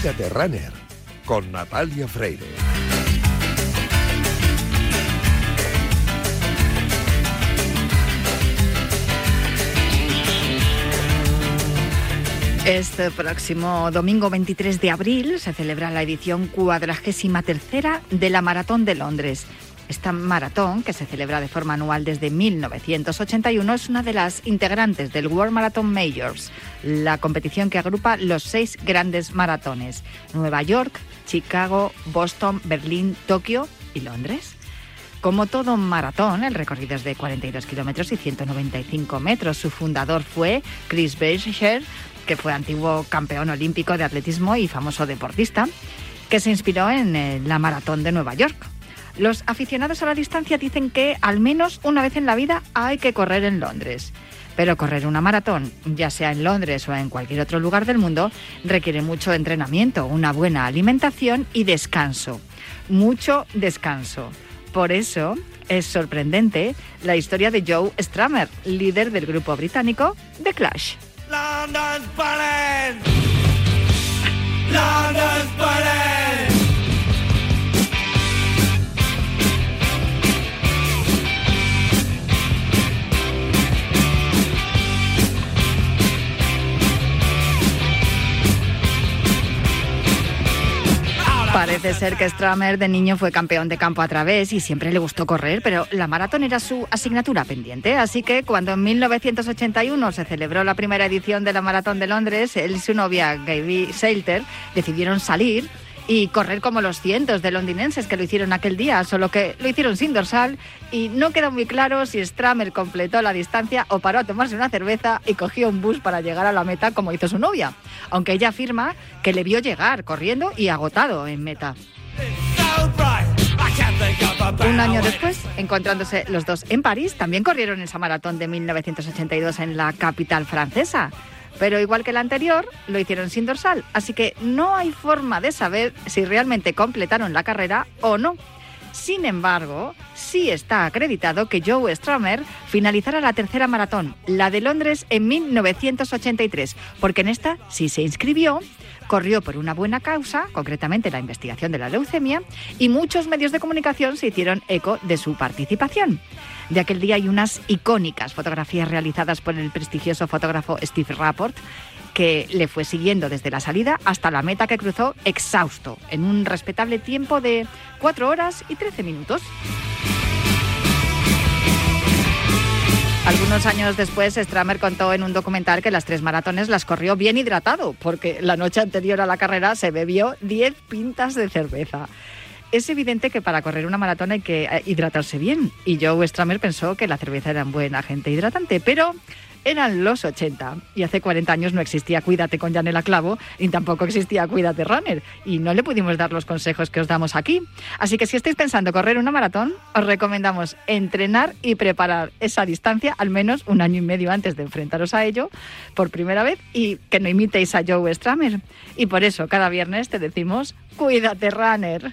Cuídate Runner con Natalia Freire. Este próximo domingo 23 de abril se celebra la edición cuadragésima tercera de la Maratón de Londres. Esta maratón, que se celebra de forma anual desde 1981, es una de las integrantes del World Marathon Majors, la competición que agrupa los seis grandes maratones, Nueva York, Chicago, Boston, Berlín, Tokio y Londres. Como todo maratón, el recorrido es de 42 kilómetros y 195 metros. Su fundador fue Chris Berger, que fue antiguo campeón olímpico de atletismo y famoso deportista, que se inspiró en eh, la maratón de Nueva York. Los aficionados a la distancia dicen que al menos una vez en la vida hay que correr en Londres. Pero correr una maratón, ya sea en Londres o en cualquier otro lugar del mundo, requiere mucho entrenamiento, una buena alimentación y descanso. Mucho descanso. Por eso es sorprendente la historia de Joe Stramer, líder del grupo británico The Clash. Parece ser que Stramer de niño fue campeón de campo a través y siempre le gustó correr, pero la maratón era su asignatura pendiente. Así que cuando en 1981 se celebró la primera edición de la maratón de Londres, él y su novia Gaby Salter decidieron salir y correr como los cientos de londinenses que lo hicieron aquel día, solo que lo hicieron sin dorsal y no quedó muy claro si Stramer completó la distancia o paró a tomarse una cerveza y cogió un bus para llegar a la meta como hizo su novia, aunque ella afirma que le vio llegar corriendo y agotado en meta. Un año después, encontrándose los dos en París, también corrieron esa maratón de 1982 en la capital francesa. Pero igual que la anterior, lo hicieron sin dorsal, así que no hay forma de saber si realmente completaron la carrera o no. Sin embargo, sí está acreditado que Joe Stramer finalizara la tercera maratón, la de Londres en 1983, porque en esta sí se inscribió, corrió por una buena causa, concretamente la investigación de la leucemia, y muchos medios de comunicación se hicieron eco de su participación. De aquel día hay unas icónicas fotografías realizadas por el prestigioso fotógrafo Steve Rapport, que le fue siguiendo desde la salida hasta la meta que cruzó exhausto, en un respetable tiempo de 4 horas y 13 minutos. Algunos años después, Stramer contó en un documental que las tres maratones las corrió bien hidratado, porque la noche anterior a la carrera se bebió 10 pintas de cerveza. Es evidente que para correr una maratón hay que eh, hidratarse bien, y Joe Stramer pensó que la cerveza era un buen agente hidratante, pero eran los 80 y hace 40 años no existía Cuídate con Janela Clavo y tampoco existía Cuídate Runner y no le pudimos dar los consejos que os damos aquí. Así que si estáis pensando correr una maratón, os recomendamos entrenar y preparar esa distancia al menos un año y medio antes de enfrentaros a ello por primera vez y que no imitéis a Joe Stramer. Y por eso cada viernes te decimos Cuídate Runner.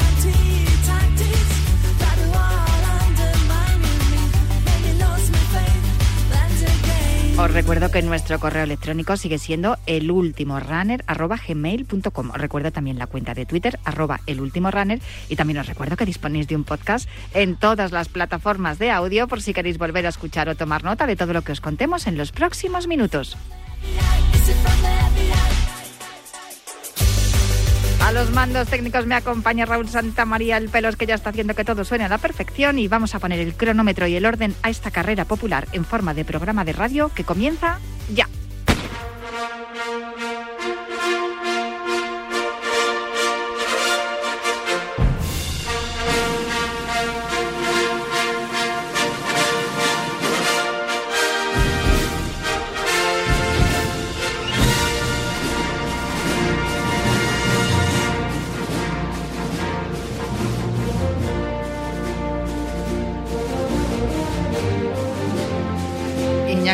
Os recuerdo que nuestro correo electrónico sigue siendo elultimorunner.gmail.com. Os recuerdo también la cuenta de Twitter, arroba elultimorunner. Y también os recuerdo que disponéis de un podcast en todas las plataformas de audio por si queréis volver a escuchar o tomar nota de todo lo que os contemos en los próximos minutos. A los mandos técnicos me acompaña Raúl Santa María el Pelos, que ya está haciendo que todo suene a la perfección. Y vamos a poner el cronómetro y el orden a esta carrera popular en forma de programa de radio que comienza ya.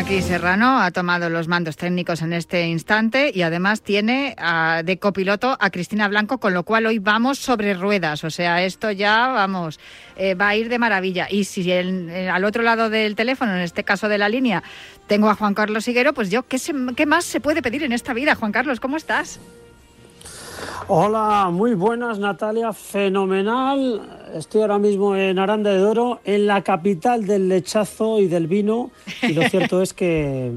Iñaki Serrano ha tomado los mandos técnicos en este instante y además tiene ah, de copiloto a Cristina Blanco, con lo cual hoy vamos sobre ruedas. O sea, esto ya, vamos, eh, va a ir de maravilla. Y si el- eh, al otro lado del teléfono, en este caso de la línea, tengo a Juan Carlos Higuero, pues yo, ¿qué, se- qué más se puede pedir en esta vida? Juan Carlos, ¿cómo estás? Hola, muy buenas Natalia, fenomenal. Estoy ahora mismo en Aranda de Duero, en la capital del lechazo y del vino. Y lo cierto es que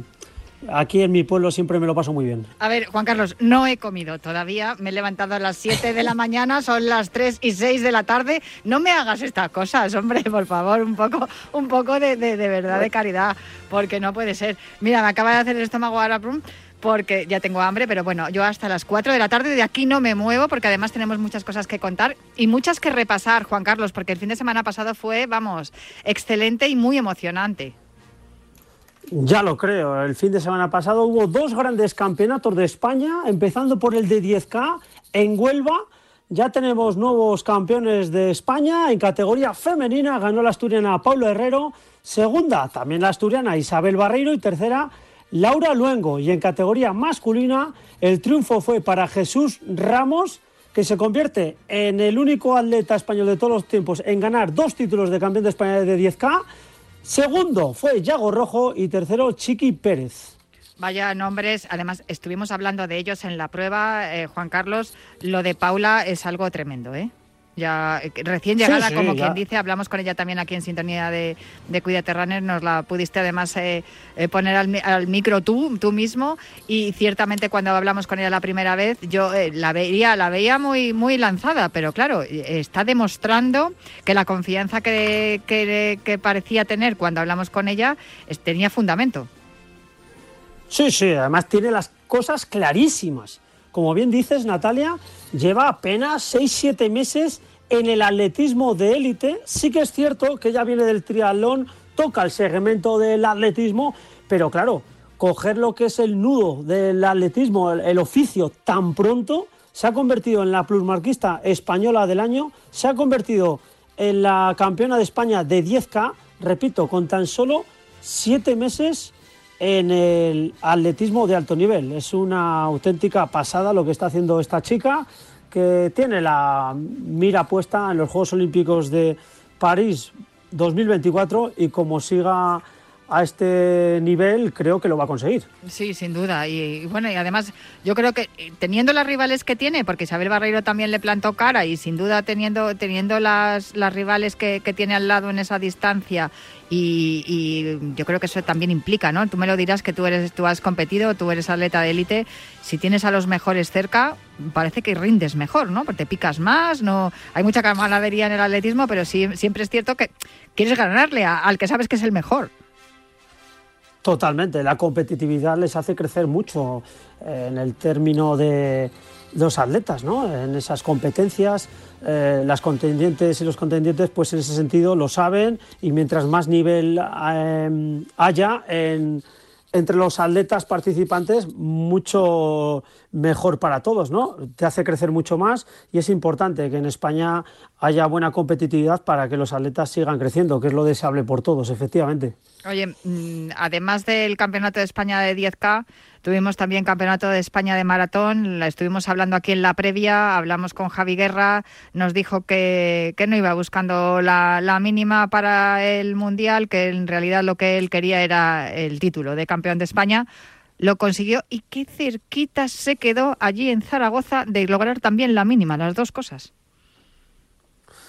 aquí en mi pueblo siempre me lo paso muy bien. A ver, Juan Carlos, no he comido todavía. Me he levantado a las 7 de la mañana, son las 3 y 6 de la tarde. No me hagas estas cosas, hombre, por favor, un poco, un poco de, de- de verdad, de caridad, porque no puede ser. Mira, me acaba de hacer el estómago ahora, prum, porque ya tengo hambre, pero bueno, yo hasta las 4 de la tarde de aquí no me muevo, porque además tenemos muchas cosas que contar y muchas que repasar, Juan Carlos, porque el fin de semana pasado fue, vamos, excelente y muy emocionante. Ya lo creo, el fin de semana pasado hubo dos grandes campeonatos de España, empezando por el de 10K en Huelva. Ya tenemos nuevos campeones de España en categoría femenina, ganó la asturiana Paulo Herrero, segunda también la asturiana Isabel Barreiro y tercera Laura Luengo. Y en categoría masculina el triunfo fue para Jesús Ramos, que se convierte en el único atleta español de todos los tiempos en ganar dos títulos de campeón de España de 10K. Segundo fue Yago Rojo y tercero Chiqui Pérez. Vaya nombres, además estuvimos hablando de ellos en la prueba, eh, Juan Carlos, lo de Paula es algo tremendo, ¿eh? Ya eh, recién llegada, sí, como ya. quien dice, hablamos con ella también aquí en sintonía de, de Cuídate Runner, nos la pudiste además eh, eh, poner al, mi- al micro tú, tú mismo, y ciertamente cuando hablamos con ella la primera vez, yo eh, la veía, la veía muy, muy lanzada, pero claro, está demostrando que la confianza que, que- que parecía tener cuando hablamos con ella tenía fundamento. Sí, sí, además tiene las cosas clarísimas. Como bien dices, Natalia, lleva apenas 6-7 meses en el atletismo de élite. Sí que es cierto que ella viene del triatlón, toca el segmento del atletismo, pero claro, coger lo que es el nudo del atletismo, el, oficio tan pronto, se ha convertido en la plusmarquista española del año, se ha convertido en la campeona de España de 10K, repito, con tan solo 7 meses en el atletismo de alto nivel. Es una auténtica pasada lo que está haciendo esta chica, que tiene la mira puesta en los Juegos Olímpicos de París 2024 y como siga a este nivel, creo que lo va a conseguir. Sí, sin duda. Y, bueno, y además yo creo que eh, teniendo las rivales que tiene, porque Isabel Barreiro también le plantó cara y sin duda teniendo, teniendo las, las rivales que, que tiene al lado en esa distancia y, yo creo que eso también implica, ¿no? Tú me lo dirás que tú eres, tú has competido, tú eres atleta de élite. Si tienes a los mejores cerca, parece que rindes mejor, ¿no? Porque te picas más, no hay mucha camaradería en el atletismo, pero sí, siempre es cierto que quieres ganarle al que sabes que es el mejor. Totalmente, la competitividad les hace crecer mucho eh, en el término de los atletas, ¿no? En esas competencias, eh, las contendientes y los contendientes, pues en ese sentido lo saben y mientras más nivel eh, haya en- entre los atletas participantes, mucho mejor para todos, ¿no? Te hace crecer mucho más y es importante que en España haya buena competitividad para que los atletas sigan creciendo, que es lo deseable por todos, efectivamente. Oye, mm, además del Campeonato de España de 10K, tuvimos también Campeonato de España de Maratón. La estuvimos hablando aquí en la previa, hablamos con Javi Guerra, nos dijo que, no iba buscando la mínima para el Mundial, que en realidad lo que él quería era el título de campeón de España. Lo consiguió y qué cerquita se quedó allí en Zaragoza de lograr también la mínima, las dos cosas.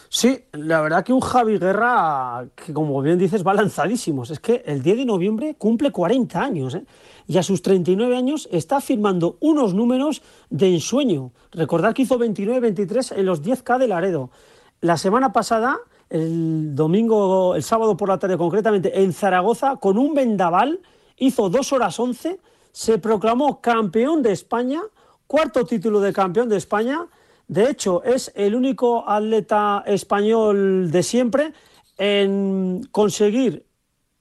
Sí, la verdad que un Javi Guerra, que como bien dices, va lanzadísimos. Es que el 10 de noviembre cumple 40 años, ¿eh? y a sus 39 años está firmando unos números de ensueño. Recordad que hizo 29-23 en los 10K de Laredo. La semana pasada, el domingo, el sábado por la tarde concretamente, en Zaragoza, con un vendaval, hizo 2 horas 11, se proclamó campeón de España, cuarto título de campeón de España de hecho, es el único atleta español de siempre en conseguir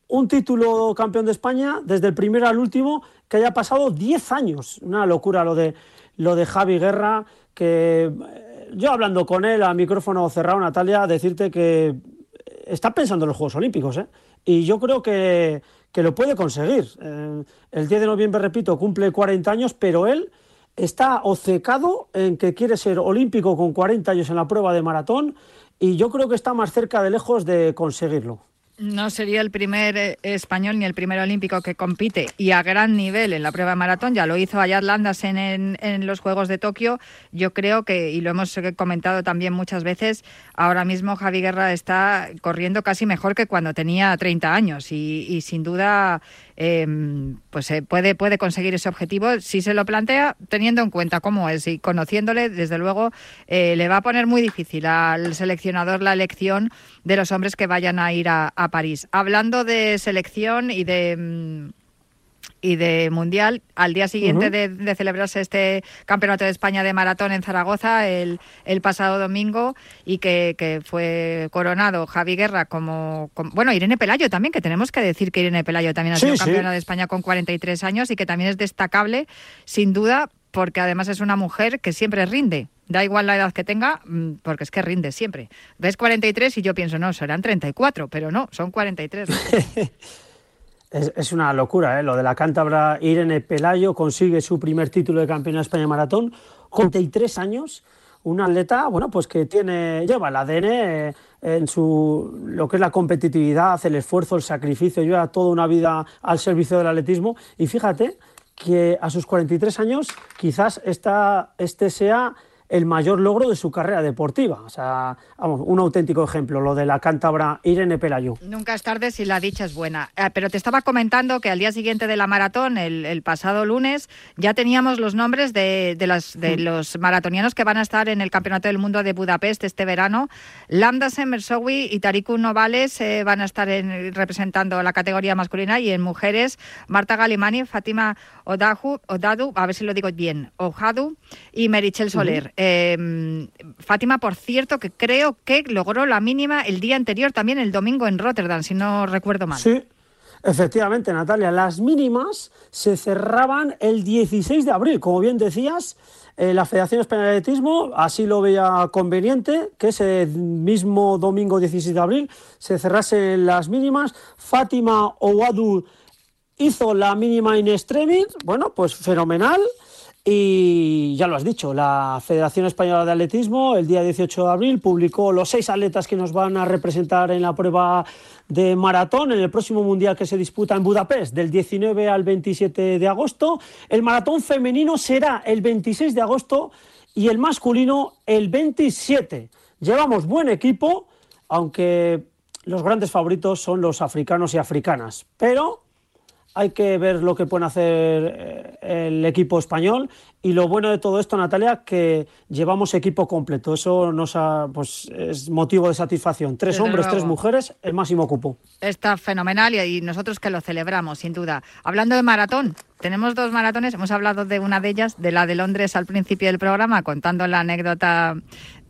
un título campeón de España desde el primero al último que haya pasado 10 años. Una locura lo de, lo de Javi Guerra, que eh, yo hablando con él a micrófono cerrado, Natalia, decirte que está pensando en los Juegos Olímpicos, ¿eh? y yo creo que, que lo puede conseguir. Eh, el 10 de noviembre, repito, cumple 40 años, pero él está ocecado en que quiere ser olímpico con 40 años en la prueba de maratón y yo creo que está más cerca de lejos de conseguirlo. No sería el primer eh, español ni el primer olímpico que compite y a gran nivel en la prueba de maratón. Ya lo hizo Ayat Landasen en, en, los Juegos de Tokio. Yo creo que, y lo hemos comentado también muchas veces, ahora mismo Javi Guerra está corriendo casi mejor que cuando tenía 30 años y, y sin duda eh, pues eh, puede, puede conseguir ese objetivo si se lo plantea teniendo en cuenta cómo es y conociéndole, desde luego eh, le va a poner muy difícil al seleccionador la elección de los hombres que vayan a ir a, a París. Hablando de selección y de... Mm, y de Mundial, al día siguiente uh -huh. de, de, celebrarse este Campeonato de España de Maratón en Zaragoza el, el pasado domingo y que, que, fue coronado Javi Guerra como, como, Bueno, Irene Pelayo también, que tenemos que decir que Irene Pelayo también ha sido campeona sí. de España con 43 años y que también es destacable, sin duda, porque además es una mujer que siempre rinde. Da igual la edad que tenga, mm, porque es que rinde siempre. Ves 43 y yo pienso, no, serán 34, pero no, son 43. Es, es, una locura, ¿eh? lo de la cántabra Irene Pelayo consigue su primer título de campeona de España maratón con 33 años, una atleta, bueno, pues que tiene, lleva el ADN eh, en su, lo que es la competitividad, el esfuerzo, el sacrificio, lleva toda una vida al servicio del atletismo y fíjate que a sus 43 años quizás esta, este sea el mayor logro de su carrera deportiva. O sea, vamos, un auténtico ejemplo, lo de la cántabra Irene Pelayo. Nunca es tarde si la dicha es buena. Eh, pero te estaba comentando que al día siguiente de la maratón, el, el pasado lunes, ya teníamos los nombres de, de, las, de mm. los maratonianos que van a estar en el Campeonato del Mundo de Budapest este verano. Lambda Semersowi y Tariku Novales eh, van a estar en, representando la categoría masculina y en mujeres Marta Galimani, Fátima Odahu, Odadu, a ver si lo digo bien, Ojadu y Merichel Soler. Eh, Fátima, por cierto, que creo que logró la mínima el día anterior, también el domingo en Rotterdam, si no recuerdo mal. Sí, efectivamente, Natalia. Las mínimas se cerraban el 16 de abril, como bien decías. Eh, la Federación Española de Atletismo así lo veía conveniente, que ese mismo domingo 16 de abril se cerrasen las mínimas. Fátima Ouadu hizo la mínima in extremis, bueno, pues fenomenal. Y ya lo has dicho, la Federación Española de Atletismo el día 18 de abril publicó los seis atletas que nos van a representar en la prueba de maratón en el próximo mundial que se disputa en Budapest del 19 al 27 de agosto. El maratón femenino será el 26 de agosto y el masculino el 27. Llevamos buen equipo, aunque los grandes favoritos son los africanos y africanas, pero hay que ver lo que puede hacer eh, el equipo español y lo bueno de todo esto, Natalia, que llevamos equipo completo. Eso nos ha, pues, es motivo de satisfacción. Tres Desde hombres, luego. tres mujeres, el máximo cupo. Está fenomenal y nosotros que lo celebramos, sin duda. Hablando de maratón, tenemos dos maratones. Hemos hablado de una de ellas, de la de Londres al principio del programa, contando la anécdota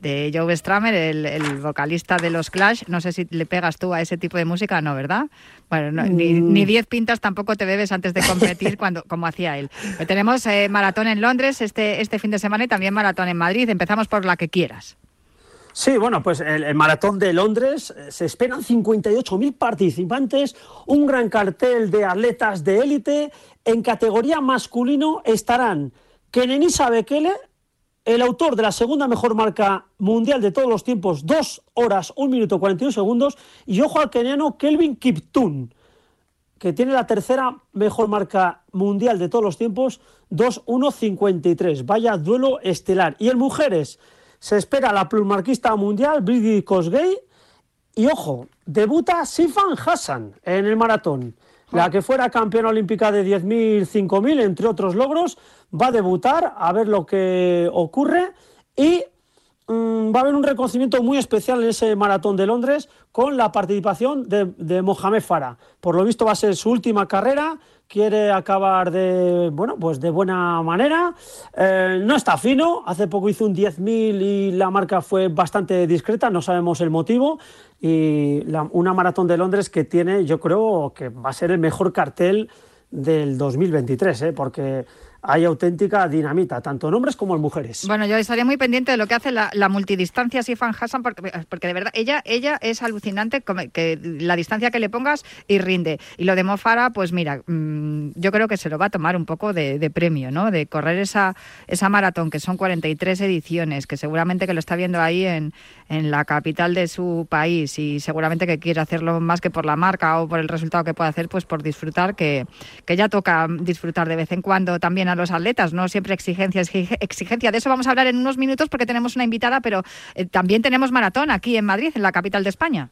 de Joe Stramer, el, el, vocalista de los Clash. No sé si le pegas tú a ese tipo de música, ¿no, verdad? Bueno, no, mm. ni, ni, diez pintas tampoco te bebes antes de competir cuando, como hacía él. Pero tenemos eh, maratón en Londres este, este fin de semana y también maratón en Madrid. Empezamos por la que quieras. Sí, bueno, pues el, maratón de Londres eh, se esperan 58.000 participantes, un gran cartel de atletas de élite. En categoría masculino estarán Kenenisa Bekele, el autor de la segunda mejor marca mundial de todos los tiempos, 2 horas, 1 minuto 41 segundos, y ojo al keniano Kelvin Kiptun, que tiene la tercera mejor marca mundial de todos los tiempos, 2-1-53. Vaya duelo estelar. Y en mujeres, se espera la plumarquista mundial Brady Kosgei y ojo, debuta Sifan Hassan en el maratón. La que fuera campeona olímpica de 10.000, 5.000, entre otros logros, va a debutar a ver lo que ocurre y va a haber un reconocimiento muy especial en ese maratón de Londres con la participación de, Mohamed Farah. Por lo visto va a ser su última carrera, quiere acabar de bueno pues de buena manera Eh, no está fino hace poco hizo un 10.000 y la marca fue bastante discreta no sabemos el motivo y una maratón de Londres que tiene yo creo que va a ser el mejor cartel del 2023 ¿eh? porque hay auténtica dinamita tanto en hombres como en mujeres Bueno, yo estaría muy pendiente de lo que hace la, la multidistancia Sifan Hassan, porque, porque de verdad, ella, ella es alucinante que la distancia que le pongas y rinde. Y lo de Mofara, pues mira, mm, yo creo que se lo va a tomar un poco de, de premio, ¿no? De correr esa, esa maratón, que son 43 ediciones, que seguramente que lo está viendo ahí en, en la capital de su país y seguramente que quiere hacerlo más que por la marca o por el resultado que puede hacer, pues por disfrutar, que, que ya toca disfrutar de vez en cuando también a los atletas, no siempre exigencia, exige- exigencia. De eso vamos a hablar en unos minutos porque tenemos una invitada, pero eh, también tenemos maratón aquí en Madrid, en la capital de España.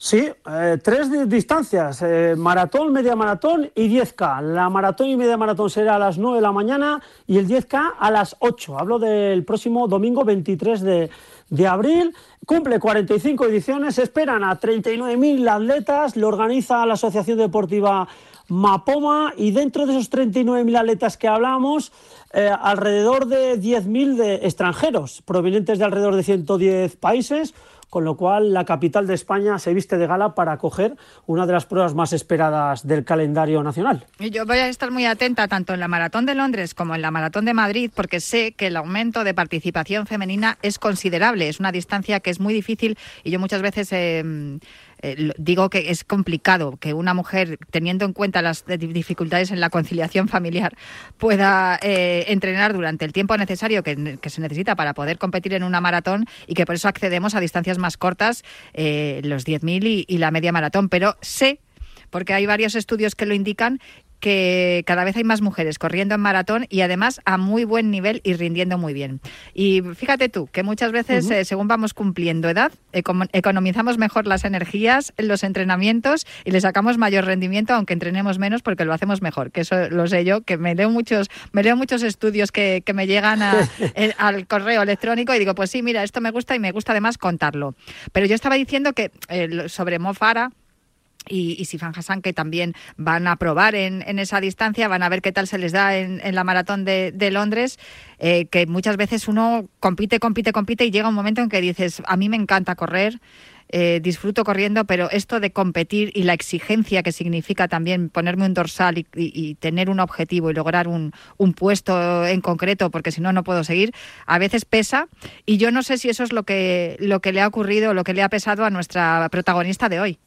Sí, eh, tres di- distancias, eh, maratón, media maratón y 10K. La maratón y media maratón será a las 9 de la mañana y el 10K a las 8. Hablo del próximo domingo 23 de, de abril. Cumple 45 ediciones, esperan a 39.000 atletas, lo organiza la Asociación Deportiva Mapoma y dentro de esos 39.000 atletas que hablamos, eh, alrededor de 10.000 de extranjeros provenientes de alrededor de 110 países con lo cual la capital de España se viste de gala para acoger una de las pruebas más esperadas del calendario nacional. Y Yo voy a estar muy atenta tanto en la Maratón de Londres como en la Maratón de Madrid porque sé que el aumento de participación femenina es considerable. Es una distancia que es muy difícil y yo muchas veces eh, eh, digo que es complicado que una mujer, teniendo en cuenta las di- dificultades en la conciliación familiar, pueda eh, entrenar durante el tiempo necesario que, que se necesita para poder competir en una maratón y que por eso accedemos a distancias más cortas, eh, los 10.000 y, y la media maratón. Pero sé porque hay varios estudios que lo indican que cada vez hay más mujeres corriendo en maratón y además a muy buen nivel y rindiendo muy bien. Y fíjate tú que muchas veces, eh, según vamos cumpliendo edad, econo- economizamos mejor las energías en los entrenamientos y le sacamos mayor rendimiento aunque entrenemos menos porque lo hacemos mejor, que eso lo sé yo, que me leo muchos, me leo muchos estudios que, que me llegan a- el- al correo electrónico y digo, pues sí, mira, esto me gusta y me gusta además contarlo. Pero yo estaba diciendo que eh, sobre Mofara, y, y Sifan Hassan, que también van a probar en, en esa distancia, van a ver qué tal se les da en, la maratón de, Londres, eh, que muchas veces uno compite, compite, compite y llega un momento en que dices, a mí me encanta correr, eh, disfruto corriendo, pero esto de competir y la exigencia que significa también ponerme un dorsal y tener un objetivo y lograr un, un puesto en concreto, porque si no, no puedo seguir, a veces pesa. Y yo no sé si eso es lo que, lo que le ha ocurrido, lo que le ha pesado a nuestra protagonista de hoy.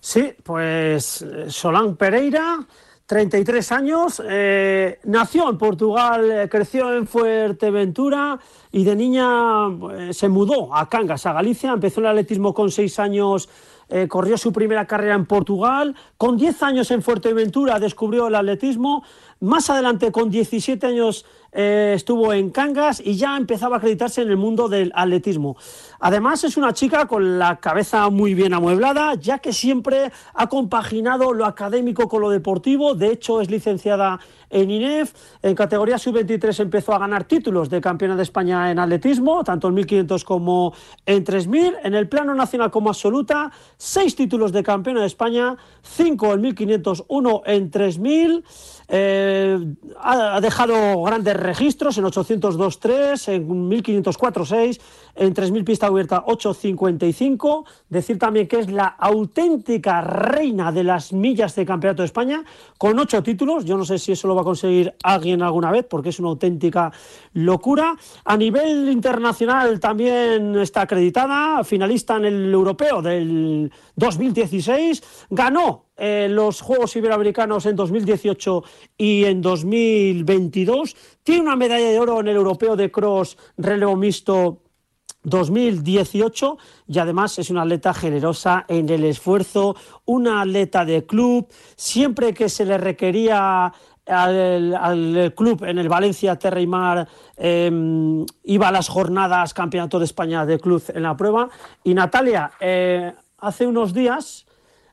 Sí, pues eh, Solán Pereira, 33 años, eh, nació en Portugal, eh, creció en Fuerteventura y de niña se mudó a Cangas, a Galicia, empezó el atletismo con 6 años. corrió su primera carrera en Portugal, con 10 años en Fuerteventura descubrió el atletismo, más adelante con 17 años eh, estuvo en Cangas y ya empezaba a acreditarse en el mundo del atletismo. Además es una chica con la cabeza muy bien amueblada, ya que siempre ha compaginado lo académico con lo deportivo, de hecho es licenciada en INEF, en categoría sub-23 empezó a ganar títulos de campeona de España en atletismo, tanto en 1500 como en 3000, en el plano nacional como absoluta, seis títulos de campeona de España, cinco en 1500, uno en 3000, eh, ha, ha dejado grandes registros en 802.3, en 1504.6, en 3000 pista abierta 8.55. Decir también que es la auténtica reina de las millas de campeonato de España, con ocho títulos. Yo no sé si eso lo va a conseguir alguien alguna vez, porque es una auténtica locura. A nivel internacional también está acreditada, finalista en el europeo del 2016. Ganó eh, los Juegos Iberoamericanos en 2018 y en 2022. Tiene una medalla de oro en el europeo de cross relevo mixto 2018 y además es una atleta generosa en el esfuerzo, una atleta de club, siempre que se le requería al, club en el Valencia Terra y Mar, eh, iba a las jornadas Campeonato de España de club en la prueba. Y Natalia, eh, hace unos días,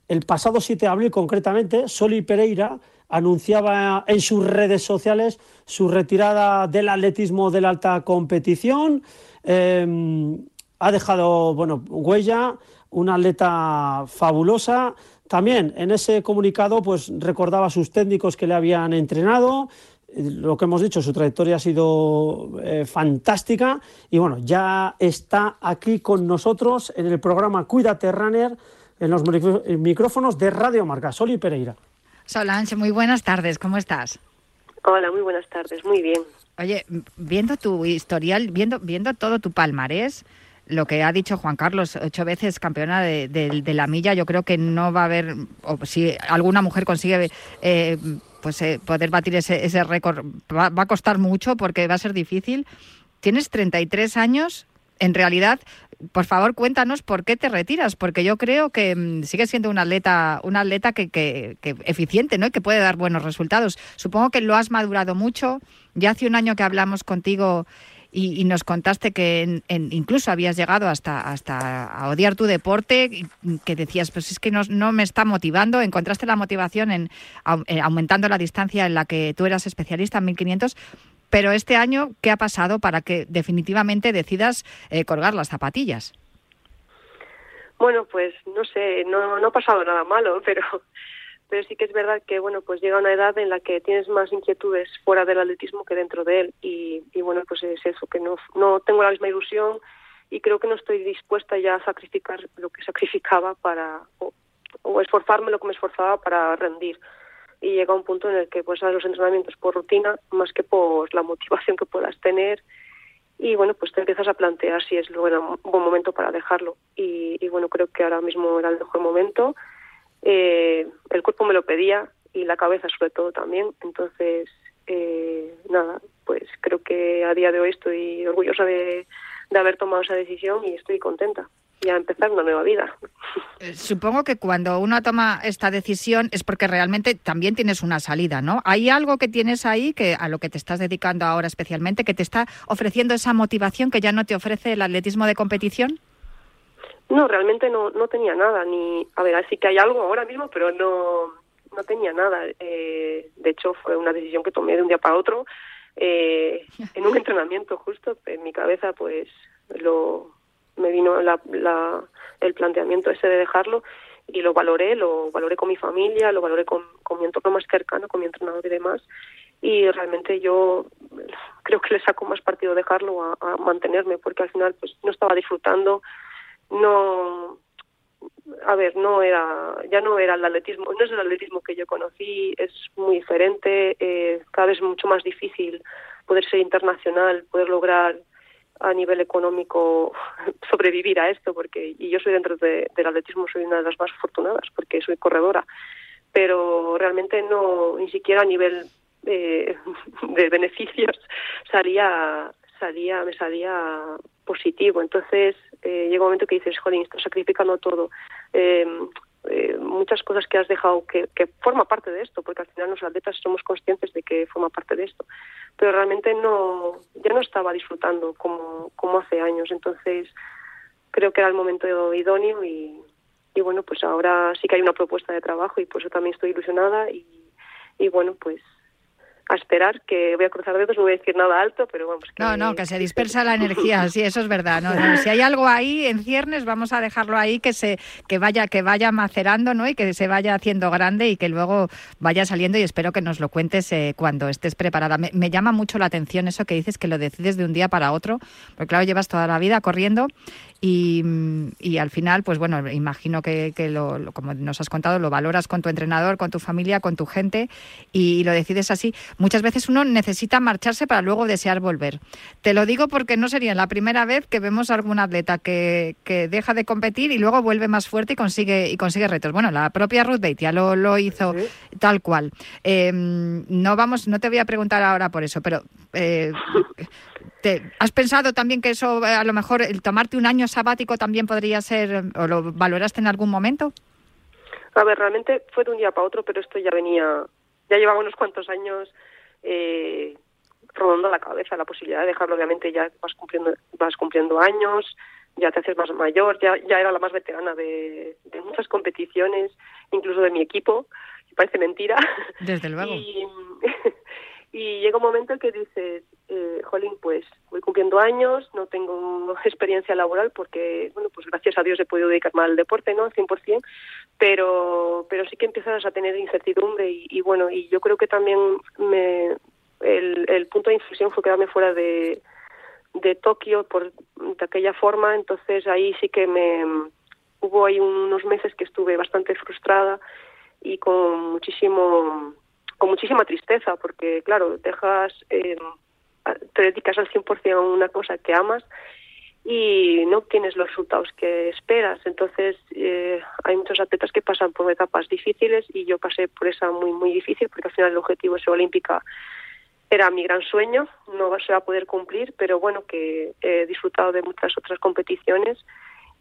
el pasado 7 de abril concretamente, Soli Pereira anunciaba en sus redes sociales su retirada del atletismo de la alta competición. Eh, ha dejado bueno, huella, una atleta fabulosa. También en ese comunicado pues recordaba a sus técnicos que le habían entrenado. Lo que hemos dicho, su trayectoria ha sido eh, fantástica y bueno, ya está aquí con nosotros en el programa Cuídate Runner en los micrófonos de Radio Marca. Soli Pereira. Solange, muy buenas tardes, ¿cómo estás? Hola, muy buenas tardes. Muy bien. Oye, viendo tu historial, viendo, viendo todo tu palmarés, lo que ha dicho Juan Carlos, ocho veces campeona de la milla, yo creo que no va a haber, o si alguna mujer consigue eh, pues eh, poder batir ese, ese récord, va, va a costar mucho porque va a ser difícil. Tienes 33 años, en realidad, por favor, cuéntanos por qué te retiras, porque yo creo que mm, sigues siendo un atleta, un atleta que, que- eficiente, ¿no? Y que puede dar buenos resultados. Supongo que lo has madurado mucho. Ya hace un año que hablamos contigo y, nos contaste que en- incluso habías llegado hasta, hasta a odiar tu deporte, y que decías, pues es que no, no me está motivando. Encontraste la motivación en, en aumentando la distancia en la que tú eras especialista en 1500. Pero este año, ¿qué ha pasado para que definitivamente decidas eh, colgar las zapatillas? Bueno, pues no sé, no, no ha pasado nada malo, pero, pero sí que es verdad que bueno, pues llega una edad en la que tienes más inquietudes fuera del atletismo que dentro de él y, y bueno, pues es eso, que no, no tengo la misma ilusión y creo que no estoy dispuesta ya a sacrificar lo que sacrificaba para, o, o esforzarme lo que me esforzaba para rendir. Y llega un punto en el que pues haces los entrenamientos por rutina más que por la motivación que puedas tener y bueno, pues te empiezas a plantear si es un buen momento para dejarlo. Y, y bueno, creo que ahora mismo era el mejor momento. Eh, el cuerpo me lo pedía y la cabeza sobre todo también. Entonces, eh, nada, pues creo que a día de hoy estoy orgullosa de, de haber tomado esa decisión y estoy contenta. Y a empezar una nueva vida. Eh, Supongo que cuando uno toma esta decisión es porque realmente también tienes una salida, ¿no? ¿Hay algo que tienes ahí que a lo que te estás dedicando ahora especialmente que te está ofreciendo esa motivación que ya no te ofrece el atletismo de competición? No, realmente no, no tenía nada. Ni, a ver, sí que hay algo ahora mismo, pero no, no tenía nada. Eh, de hecho, fue una decisión que tomé de un día para otro. Eh, en un entrenamiento justo, en mi cabeza, pues lo me vino la, la, el planteamiento ese de dejarlo y lo valoré, lo valoré con mi familia, lo valoré con, con mi entorno más cercano, con mi entrenador y demás. Y realmente yo creo que le saco más partido dejarlo a, a mantenerme, porque al final pues no estaba disfrutando, no a ver, no era, ya no era el atletismo, no es el atletismo que yo conocí, es muy diferente, eh, cada vez mucho más difícil poder ser internacional, poder lograr a nivel económico sobrevivir a esto, porque y yo soy dentro de, del atletismo soy una de las más afortunadas porque soy corredora, pero realmente no ni siquiera a nivel eh, de beneficios salía salía me salía positivo, entonces eh, llega un momento que dices, jolín, estás sacrificando todo. Eh, eh, muchas cosas que has dejado que, que forma parte de esto, porque al final los atletas somos conscientes de que forma parte de esto, pero realmente no, ya no estaba disfrutando como, como hace años, entonces creo que era el momento idóneo y, bueno, pues ahora sí que hay una propuesta de trabajo y por eso también estoy ilusionada y bueno, pues a esperar que voy a cruzar dedos, no voy a decir nada alto, pero vamos. Que, No, no, que se dispersa la energía, sí, eso es verdad. No, si hay algo ahí en ciernes, vamos a dejarlo ahí que se que vaya que vaya macerando, ¿no? Y que se vaya haciendo grande y que luego vaya saliendo y espero que nos lo cuentes eh, cuando estés preparada. Me, llama mucho la atención eso que dices que lo decides de un día para otro, porque claro, llevas toda la vida corriendo y, y al final, pues bueno, imagino que, que lo- como nos has contado, lo valoras con tu entrenador, con tu familia, con tu gente y, lo decides así. Muchas veces uno necesita marcharse para luego desear volver. Te lo digo porque no sería la primera vez que vemos a algún atleta que, que deja de competir y luego vuelve más fuerte y consigue y consigue retos. Bueno, la propia Ruth Bate lo, lo hizo Sí. tal cual. Eh, no vamos, no te voy a preguntar ahora por eso, pero eh, te- ¿has pensado también que eso, eh, a lo mejor, el tomarte un año sabático también podría ser, o lo valoraste en algún momento? A ver, realmente fue de un día para otro, pero esto ya venía ya llevaba unos cuantos años eh, rodando la cabeza la posibilidad de dejarlo. Obviamente ya vas cumpliendo, vas cumpliendo años, ya te haces más mayor, ya, ya era la más veterana de, de muchas competiciones, incluso de mi equipo, parece mentira. Desde luego. Y, y llega un momento en que dices, eh, jolín, pues voy cumpliendo años, no tengo experiencia laboral porque, bueno, pues gracias a Dios he podido dedicarme al deporte, ¿no? 100%, pero, pero sí que empiezas a tener incertidumbre y, y bueno, y yo creo que también me, el, el punto de inflexión fue quedarme fuera de, de Tokio por de aquella forma, entonces ahí sí que me hubo ahí unos meses que estuve bastante frustrada y con muchísimo con muchísima tristeza porque claro dejas eh, te dedicas al 100% a una cosa que amas y no obtienes los resultados que esperas. Entonces eh, hay muchos atletas que pasan por etapas difíciles y yo pasé por esa muy muy difícil porque al final el objetivo es olímpica. Era mi gran sueño, no se va a poder cumplir, pero bueno, que he disfrutado de muchas otras competiciones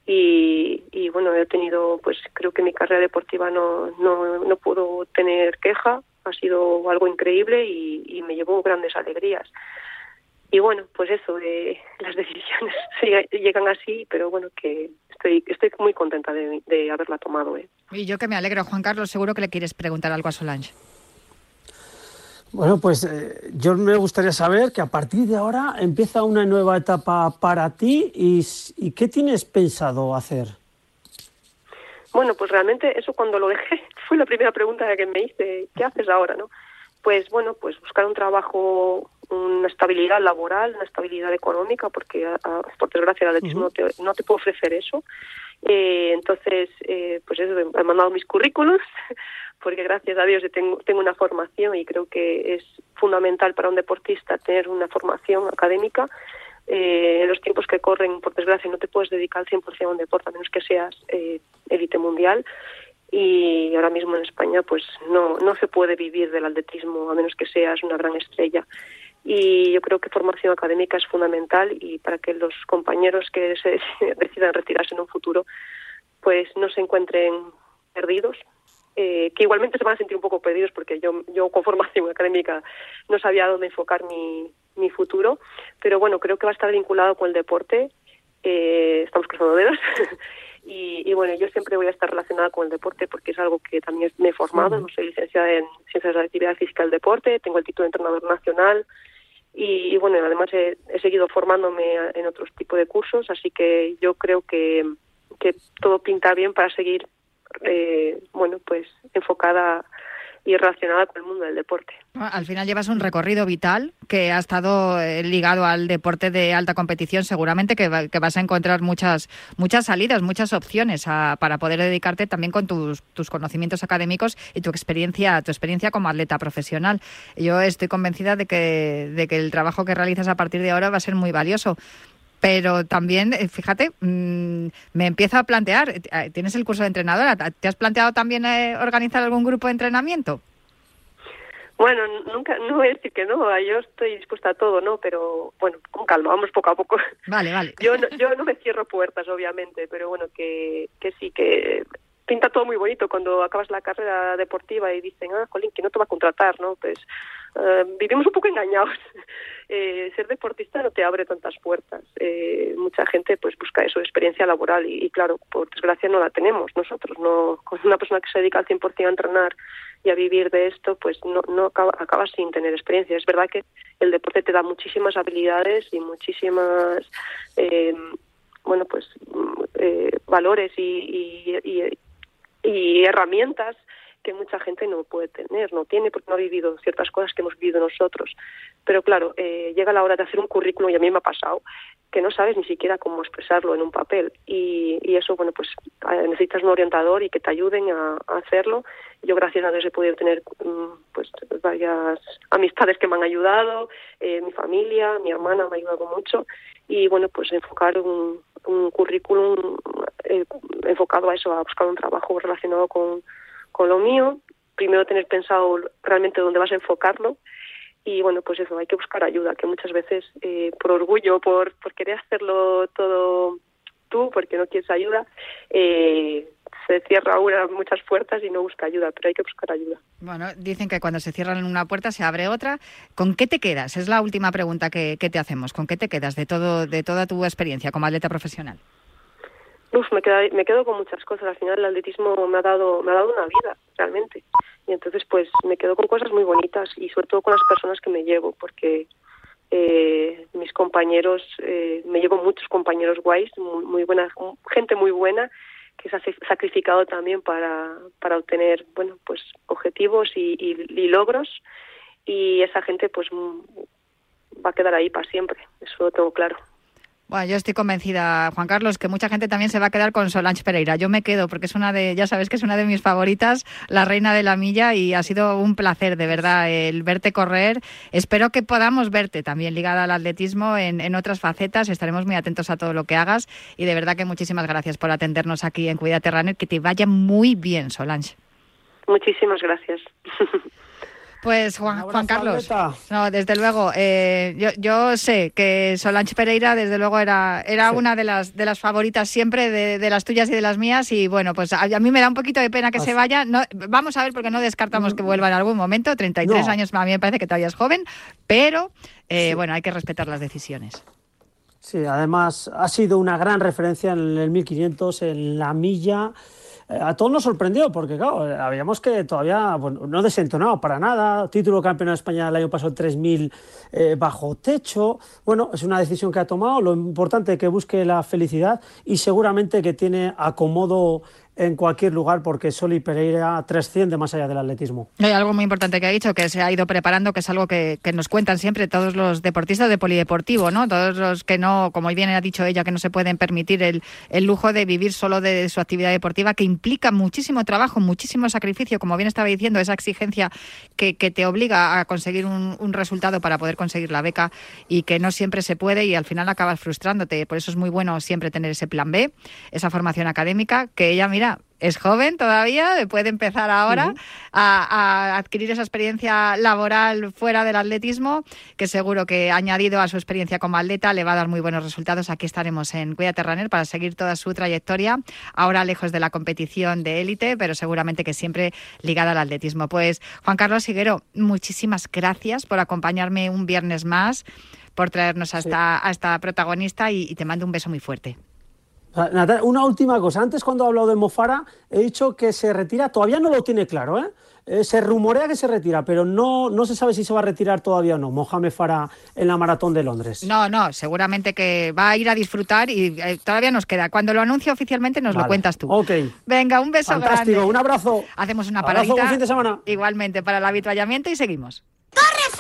y, y bueno, he tenido, pues creo que mi carrera deportiva no, no, no pudo tener queja, ha sido algo increíble y, y me llevó grandes alegrías. Y bueno, pues eso, eh, las decisiones llegan así, pero bueno, que estoy, estoy muy contenta de, de haberla tomado. ¿eh? Y yo que me alegro, Juan Carlos, seguro que le quieres preguntar algo a Solange. Bueno, pues eh, yo me gustaría saber que a partir de ahora empieza una nueva etapa para ti y, y ¿qué tienes pensado hacer? Bueno, pues realmente eso cuando lo dejé fue la primera pregunta que me hice, ¿qué haces ahora, no? Pues bueno, pues buscar un trabajo, una estabilidad laboral, una estabilidad económica, porque a, a, por desgracia el atletismo uh -huh. no, te, no te puede ofrecer eso. Eh, entonces, eh, pues eso, he mandado mis currículums, porque gracias a Dios tengo, tengo una formación y creo que es fundamental para un deportista tener una formación académica. Eh, en los tiempos que corren, por desgracia, no te puedes dedicar al 100% a un deporte, a menos que seas élite mundial. Y ahora mismo en España, pues no, no se puede vivir del atletismo, a menos que seas una gran estrella y yo creo que formación académica es fundamental y para que los compañeros que se decidan retirarse en un futuro pues no se encuentren perdidos eh, que igualmente se van a sentir un poco perdidos porque yo yo con formación académica no sabía dónde enfocar mi, mi futuro pero bueno creo que va a estar vinculado con el deporte. Eh, estamos cruzando dedos. Y, y, bueno yo siempre voy a estar relacionada con el deporte porque es algo que también me he formado. No soy licenciada en ciencias de la actividad física del deporte tengo el título de entrenador nacional y, y bueno, además he, he, seguido formándome en otros tipos de cursos, así que yo creo que, que todo pinta bien para seguir, eh, bueno, pues enfocada y relacionada con el mundo del deporte. Al final llevas un recorrido vital que ha estado eh, ligado al deporte de alta competición. Seguramente que, que vas a encontrar muchas muchas salidas, muchas opciones a, para poder dedicarte también con tus, tus conocimientos académicos y tu experiencia tu experiencia como atleta profesional. Yo estoy convencida de que, de que el trabajo que realizas a partir de ahora va a ser muy valioso pero también, eh, fíjate, mmm, me empiezo a plantear, eh, tienes el curso de entrenadora, ¿te has planteado también eh, organizar algún grupo de entrenamiento? Bueno, nunca, no voy a decir que no, yo estoy dispuesta a todo, ¿no? Pero bueno, con calma, vamos poco a poco. Vale, vale. Yo no, yo no me cierro puertas, obviamente, pero bueno, que, que sí, que pinta todo muy bonito cuando acabas la carrera deportiva y dicen, ah, Colín, que no te va a contratar, ¿no? Pues uh, vivimos un poco engañados. eh, ser deportista no te abre tantas puertas. Eh, mucha gente pues busca eso, experiencia laboral y, claro, por desgracia no la tenemos nosotros. no Con una persona que se dedica al 100% a entrenar y a vivir de esto, pues no, no acaba, acabas sin tener experiencia. Es verdad que el deporte te da muchísimas habilidades y muchísimas... Eh, bueno, pues eh, valores y, y, y, y herramientas que mucha gente no puede tener, no tiene porque no ha vivido ciertas cosas que hemos vivido nosotros. Pero claro, eh, llega la hora de hacer un currículum y a mí me ha pasado que no sabes ni siquiera cómo expresarlo en un papel y, y eso, bueno, pues necesitas un orientador y que te ayuden a, hacerlo. Yo gracias a Dios he podido tener pues varias amistades que me han ayudado, eh, mi familia, mi hermana me ha ayudado mucho y bueno, pues enfocar un, un currículum eh, enfocado a eso, a buscar un trabajo relacionado con, con lo mío, primero tener pensado realmente dónde vas a enfocarlo. Y bueno, pues eso, hay que buscar ayuda, que muchas veces eh, por orgullo, por, por querer hacerlo todo tú, porque no quieres ayuda, eh, se cierra una muchas puertas y no busca ayuda, pero hay que buscar ayuda. Bueno, dicen que cuando se cierran una puerta se abre otra. ¿Con qué te quedas? Es la última pregunta que, que te hacemos. ¿Con qué te quedas de todo de toda tu experiencia como atleta profesional? Uf, me, queda- me quedo con muchas cosas. Al final el atletismo me ha dado me ha dado una vida realmente. Y entonces pues me quedo con cosas muy bonitas y sobre todo con las personas que me llevo porque eh, mis compañeros, eh, me llevo muchos compañeros guays, muy, muy buena, gente muy buena que se ha sac- sacrificado también para, para obtener bueno pues objetivos y, y- logros y esa gente pues va a quedar ahí para siempre, eso lo tengo claro. Bueno, yo estoy convencida, Juan Carlos, que mucha gente también se va a quedar con Solange Pereira. Yo me quedo porque es una de, ya sabes que es una de mis favoritas, la reina de la milla, y ha sido un placer, de verdad, el verte correr. Espero que podamos verte también ligada al atletismo en, en otras facetas. Estaremos muy atentos a todo lo que hagas y de verdad que muchísimas gracias por atendernos aquí en Cuídate Runner. Que te vaya muy bien, Solange. Muchísimas gracias. Pues Juan, Juan Carlos, no, desde luego, eh, yo, yo sé que Solange Pereira, desde luego, era, era Sí. una de las, de las favoritas siempre, de, de las tuyas y de las mías, y bueno, pues a, a mí me da un poquito de pena que se Así- vaya. No, vamos a ver, porque no descartamos que vuelva en algún momento, 33 No. años, a mí me parece que todavía es joven, pero eh, Sí. bueno, hay que respetar las decisiones. Sí, además ha sido una gran referencia en el 1500, en la milla. Eh, A todos nos sorprendió porque, claro, eh, habíamos que todavía no desentonado para nada. Título campeón de España el año pasado 3.000 eh, bajo techo. Bueno, es una decisión que ha tomado. Lo importante es que busque la felicidad y seguramente que tiene acomodo en cualquier lugar porque Soli Pereira trasciende más allá del atletismo. Hay algo muy importante que ha dicho, que se ha ido preparando, que es algo que, nos cuentan siempre todos los deportistas de polideportivo, ¿no? Todos los que no, como bien ha dicho ella, que no se pueden permitir el, lujo de vivir solo de su actividad deportiva, que implica muchísimo trabajo, muchísimo sacrificio, como bien estaba diciendo, esa exigencia que, que te obliga a conseguir un, un resultado para poder conseguir la beca y que no siempre se puede y al final acabas frustrándote. Por eso es muy bueno siempre tener ese plan B, esa formación académica, que ella, mira, es joven todavía, puede empezar ahora a, a adquirir esa experiencia laboral fuera del atletismo, que seguro que añadido a su experiencia como atleta le va a dar muy buenos resultados. Aquí estaremos en Cuídate Runner para seguir toda su trayectoria, ahora lejos de la competición de élite, pero seguramente que siempre ligada al atletismo. Pues Juan Carlos Higuero, muchísimas gracias por acompañarme un viernes más, por traernos a, Sí. esta, a esta protagonista y- y te mando un beso muy fuerte. Sea, Natalia, una última cosa. Antes, cuando he hablado de Mofara, he dicho que se retira. Todavía no lo tiene claro, ¿eh? Eh, se rumorea que se retira, pero no, no se sabe si se va a retirar todavía o no. Mohamed Farah en la maratón de Londres. No, no, seguramente que va a ir a disfrutar y eh, todavía nos queda. Cuando lo anuncie oficialmente nos lo cuentas tú. Ok. Venga, un beso Fantástico. grande. Un abrazo. Hacemos una Abrazo, paradita. buen fin de semana. Igualmente para el habituallamiento y seguimos. ¡Corre,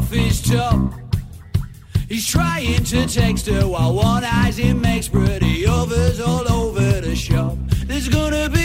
off his top? He's trying to text her while one eye's in makes pretty others all over the shop. There's gonna be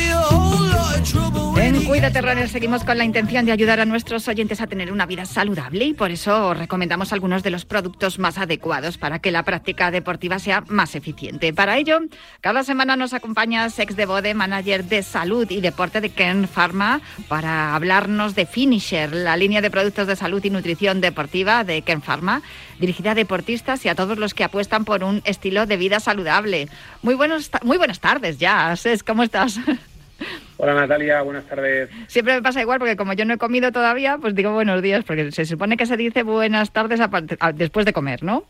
En Cuídate Runner seguimos con la intención de ayudar a nuestros oyentes a tener una vida saludable y por eso os recomendamos algunos de los productos más adecuados para que la práctica deportiva sea más eficiente. Para ello, cada semana nos acompaña Sex de Bode, manager de salud y deporte de Kern Pharma, para hablarnos de Finisher, la línea de productos de salud y nutrición deportiva de Kern Pharma, dirigida a deportistas y a todos los que apuestan por un estilo de vida saludable. Muy, buenos, muy buenas tardes ya, Ses, ¿cómo estás? Hola Natalia, buenas tardes. Siempre me pasa igual porque como yo no he comido todavía, pues digo buenos días, porque se supone que se dice buenas tardes a después de comer, ¿no?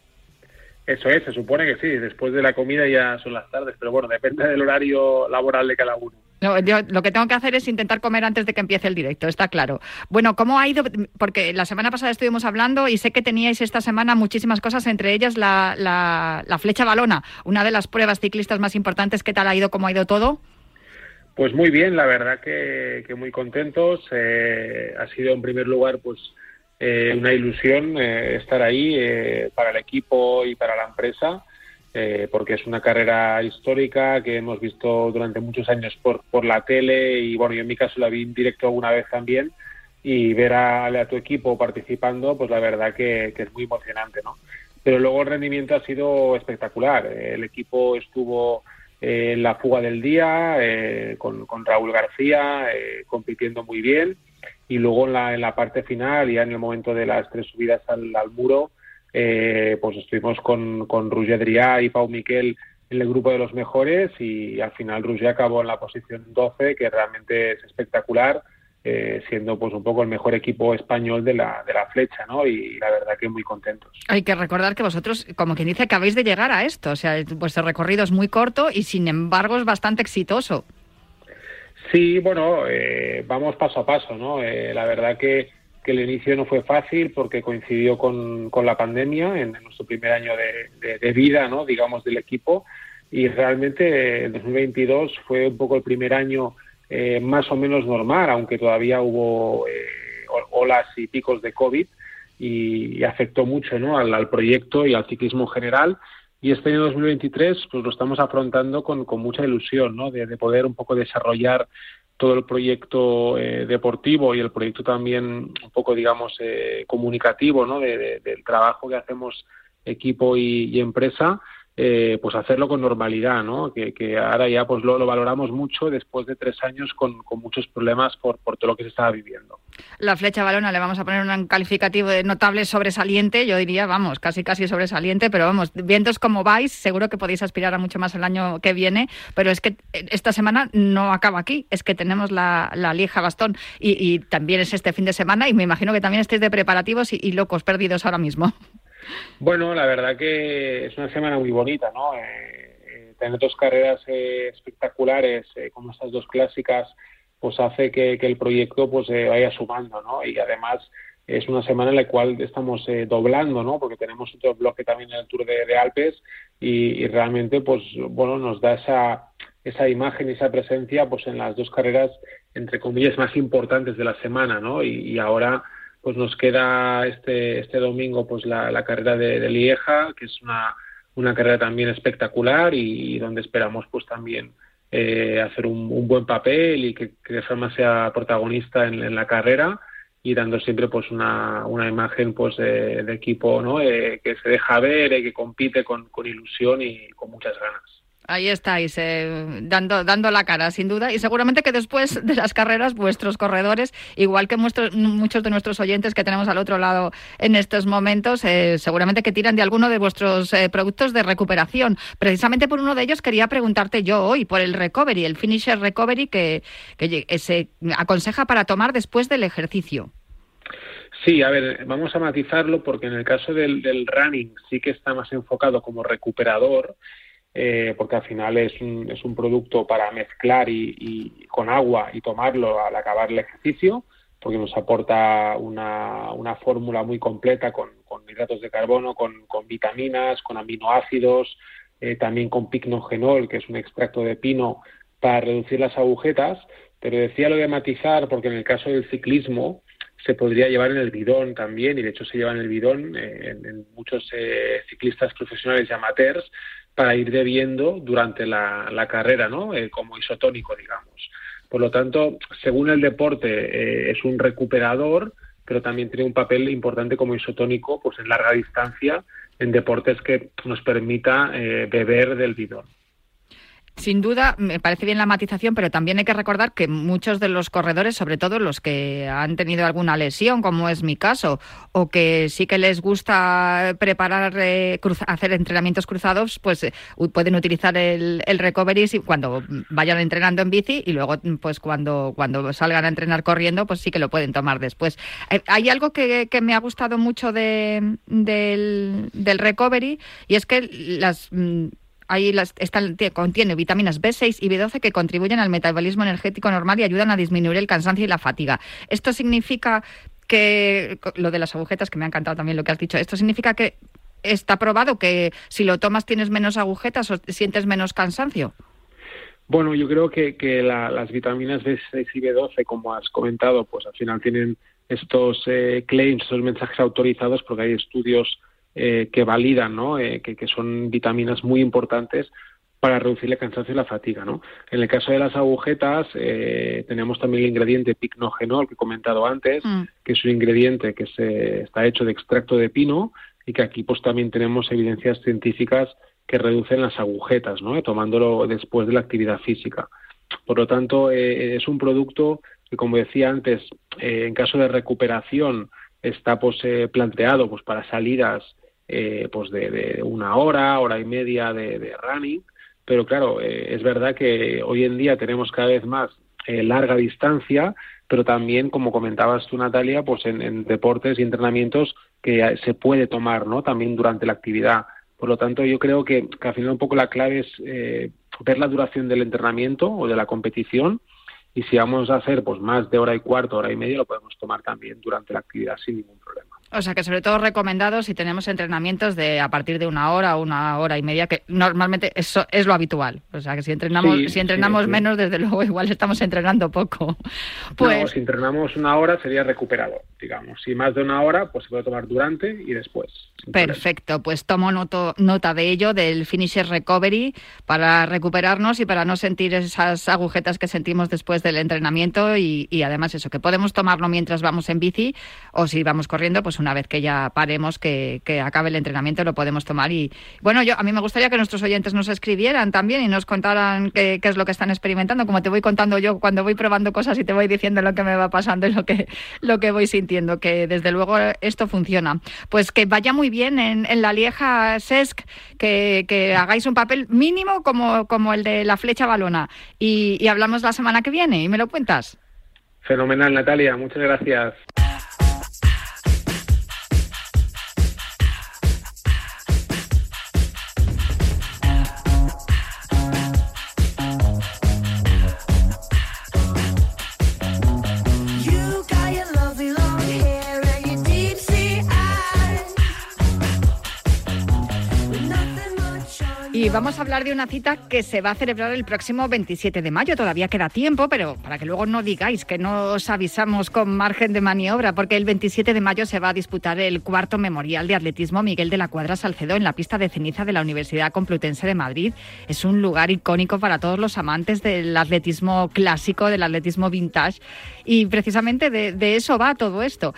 Eso es, se supone que sí, después de la comida ya son las tardes, pero bueno, depende del horario laboral de cada uno. No, yo lo que tengo que hacer es intentar comer antes de que empiece el directo, está claro. Bueno, ¿cómo ha ido? Porque la semana pasada estuvimos hablando y sé que teníais esta semana muchísimas cosas, entre ellas la, la, la flecha balona, una de las pruebas ciclistas más importantes. ¿Qué tal ha ido? ¿Cómo ha ido todo? Pues muy bien, la verdad que, muy contentos. Eh, ha sido en primer lugar pues eh, una ilusión eh, estar ahí eh, para el equipo y para la empresa, eh, porque es una carrera histórica que hemos visto durante muchos años por, por la tele y bueno, yo en mi caso la vi en directo alguna vez también y ver a, tu equipo participando, pues la verdad que es muy emocionante, ¿no? pero luego el rendimiento ha sido espectacular. El equipo estuvo eh, la fuga del día eh, con, Raúl García eh, compitiendo muy bien. Y luego en la, en la parte final, ya en el momento de las tres subidas al, muro, pues estuvimos con, con Roger Drià y Pau Miquel en el grupo de los mejores y al final Roger acabó en la posición 12, que realmente es espectacular eh, siendo pues un poco el mejor equipo español de la, de la flecha, ¿no? Y la verdad que muy contentos. Hay que recordar que vosotros, como quien dice, acabáis de llegar a esto, o sea, vuestro recorrido es muy corto y sin embargo es bastante exitoso. Sí, bueno, eh, vamos paso a paso, ¿no? Eh, la verdad que, que, el inicio no fue fácil porque coincidió con, con la pandemia en, nuestro primer año de, de, vida, ¿no? Digamos, del equipo y realmente el 2022 fue un poco el primer año eh, más o menos normal, aunque todavía hubo eh, olas y picos de COVID y, afectó mucho al, proyecto y al ciclismo general. Y este año 2023 pues lo estamos afrontando con, mucha ilusión, ¿no? de, poder un poco desarrollar todo el proyecto eh, deportivo y el proyecto también un poco, digamos, comunicativo, ¿no? del trabajo que hacemos equipo y empresa eh, pues hacerlo con normalidad, ¿no? Que, ahora ya pues lo, valoramos mucho después de tres años con, muchos problemas por, todo lo que se estaba viviendo. La flecha balona le vamos a poner un calificativo de notable sobresaliente, yo diría, vamos, casi casi sobresaliente, pero vamos, vientos como vais, seguro que podéis aspirar a mucho más el año que viene, pero es que esta semana no acaba aquí, es que tenemos la, la Lieja Bastón y, también es este fin de semana y me imagino que también estéis de preparativos y locos perdidos ahora mismo. Bueno, la verdad que es una semana muy bonita, ¿no? Eh, eh, tener dos carreras eh, espectaculares como estas dos clásicas, pues hace que, el proyecto pues vaya sumando, ¿no? Y además es una semana en la cual estamos doblando, ¿no? Porque tenemos otro bloque también en el Tour de, Alpes y, realmente, pues, bueno, nos da esa, esa imagen y esa presencia, pues, en las dos carreras, entre comillas, más importantes de la semana, ¿no? y ahora pues nos queda este, este domingo pues la, carrera de, Lieja, que es una, una carrera también espectacular y, donde esperamos pues también eh, hacer un, buen papel y que, que Ferma sea protagonista en, la carrera y dando siempre pues una, una imagen pues de, equipo ¿no? Eh, que se deja ver y que compite con, con ilusión y con muchas ganas. Ahí estáis, eh, dando, dando la cara, sin duda. Y seguramente que después de las carreras, vuestros corredores, igual que muchos de nuestros oyentes que tenemos al otro lado en estos momentos, eh, seguramente que tiran de alguno de vuestros eh, productos de recuperación. Precisamente por uno de ellos quería preguntarte yo hoy, por el recovery, el finisher recovery que, que se aconseja para tomar después del ejercicio. Sí, a ver, vamos a matizarlo porque en el caso del running sí que está más enfocado como recuperador eh, porque al final es un, es un producto para mezclar y, con agua y tomarlo al acabar el ejercicio, porque nos aporta una, una fórmula muy completa con, hidratos de carbono, con, vitaminas, con aminoácidos, eh, también con picnogenol, que es un extracto de pino para reducir las agujetas. Pero decía lo de matizar, porque en el caso del ciclismo se podría llevar en el bidón también, y de hecho se lleva en el bidón eh, en, muchos ciclistas profesionales y amateurs, para ir bebiendo durante la, carrera, ¿no? Eh, como isotónico, digamos. Por lo tanto, según el deporte, eh, es un recuperador, pero también tiene un papel importante como isotónico, pues en larga distancia, en deportes que nos permita eh, beber del bidón. Sin duda, me parece bien la matización, pero también hay que recordar que muchos de los corredores, sobre todo los que han tenido alguna lesión, como es mi caso, o que sí que les gusta preparar, eh, hacer entrenamientos cruzados, pues eh, pueden utilizar el, recovery cuando vayan entrenando en bici y luego, pues cuando, cuando salgan a entrenar corriendo, pues sí que lo pueden tomar después. Eh, hay algo que, me ha gustado mucho del, del recovery y es que las mm, Ahí las, contiene vitaminas B6 y B12 que contribuyen al metabolismo energético normal y ayudan a disminuir el cansancio y la fatiga. Esto significa que, lo de las agujetas, que me ha encantado también lo que has dicho, esto significa que está probado que si lo tomas tienes menos agujetas o sientes menos cansancio. Bueno, yo creo que, las vitaminas B6 y B12, como has comentado, pues al final tienen estos eh, claims, estos mensajes autorizados, porque hay estudios eh, que validan, ¿no? Eh, que, son vitaminas muy importantes para reducir el cansancio y la fatiga, ¿no? En el caso de las agujetas eh, tenemos también el ingrediente picnogenol que he comentado antes, mm. que es un ingrediente que se, está hecho de extracto de pino y que aquí pues también tenemos evidencias científicas que reducen las agujetas, ¿no? tomándolo después de la actividad física. Por lo tanto, eh, es un producto que, como decía antes, eh, en caso de recuperación está pues, eh, planteado pues, para salidas pues de, una hora, hora y media de, running, pero claro, es verdad que hoy en día tenemos cada vez más larga distancia, pero también, como comentabas tú, Natalia, pues en, deportes y entrenamientos que se puede tomar, ¿no? También durante la actividad. Por lo tanto, yo creo que, que al final un poco la clave es ver la duración del entrenamiento o de la competición y si vamos a hacer pues más de hora y cuarto, hora y media, lo podemos tomar también durante la actividad sin ningún problema. O sea que sobre todo recomendado si tenemos entrenamientos de a partir de una hora o una hora y media, que normalmente eso es lo habitual. O sea que si entrenamos, si entrenamos menos, desde luego igual estamos entrenando poco. Pues si entrenamos una hora sería recuperado, digamos. Si más de una hora, pues se puede tomar durante y después. Perfecto, pues tomo nota de ello, del finisher recovery, para recuperarnos y para no sentir esas agujetas que sentimos después del entrenamiento y, y además eso, que podemos tomarlo mientras vamos en bici o si vamos corriendo, pues una vez que ya paremos, que, acabe el entrenamiento, lo podemos tomar. Y bueno, yo a mí me gustaría que nuestros oyentes nos escribieran también y nos contaran qué, es lo que están experimentando, como te voy contando yo cuando voy probando cosas y te voy diciendo lo que me va pasando y lo que, lo que voy sintiendo, que desde luego esto funciona. Pues que vaya muy bien en, la Lieja SESC, que, hagáis un papel mínimo como, como el de la flecha balona. Y, y hablamos la semana que viene y me lo cuentas. Fenomenal, Natalia. Muchas gracias. Vamos a hablar de una cita que se va a celebrar el próximo 27 de mayo. Todavía queda tiempo, pero para que luego no digáis que no os avisamos con margen de maniobra, porque el 27 de mayo se va a disputar el cuarto memorial de atletismo Miguel de la Cuadra Salcedo en la pista de ceniza de la Universidad Complutense de Madrid. Es un lugar icónico para todos los amantes del atletismo clásico, del atletismo vintage. Y precisamente de, de eso va todo esto.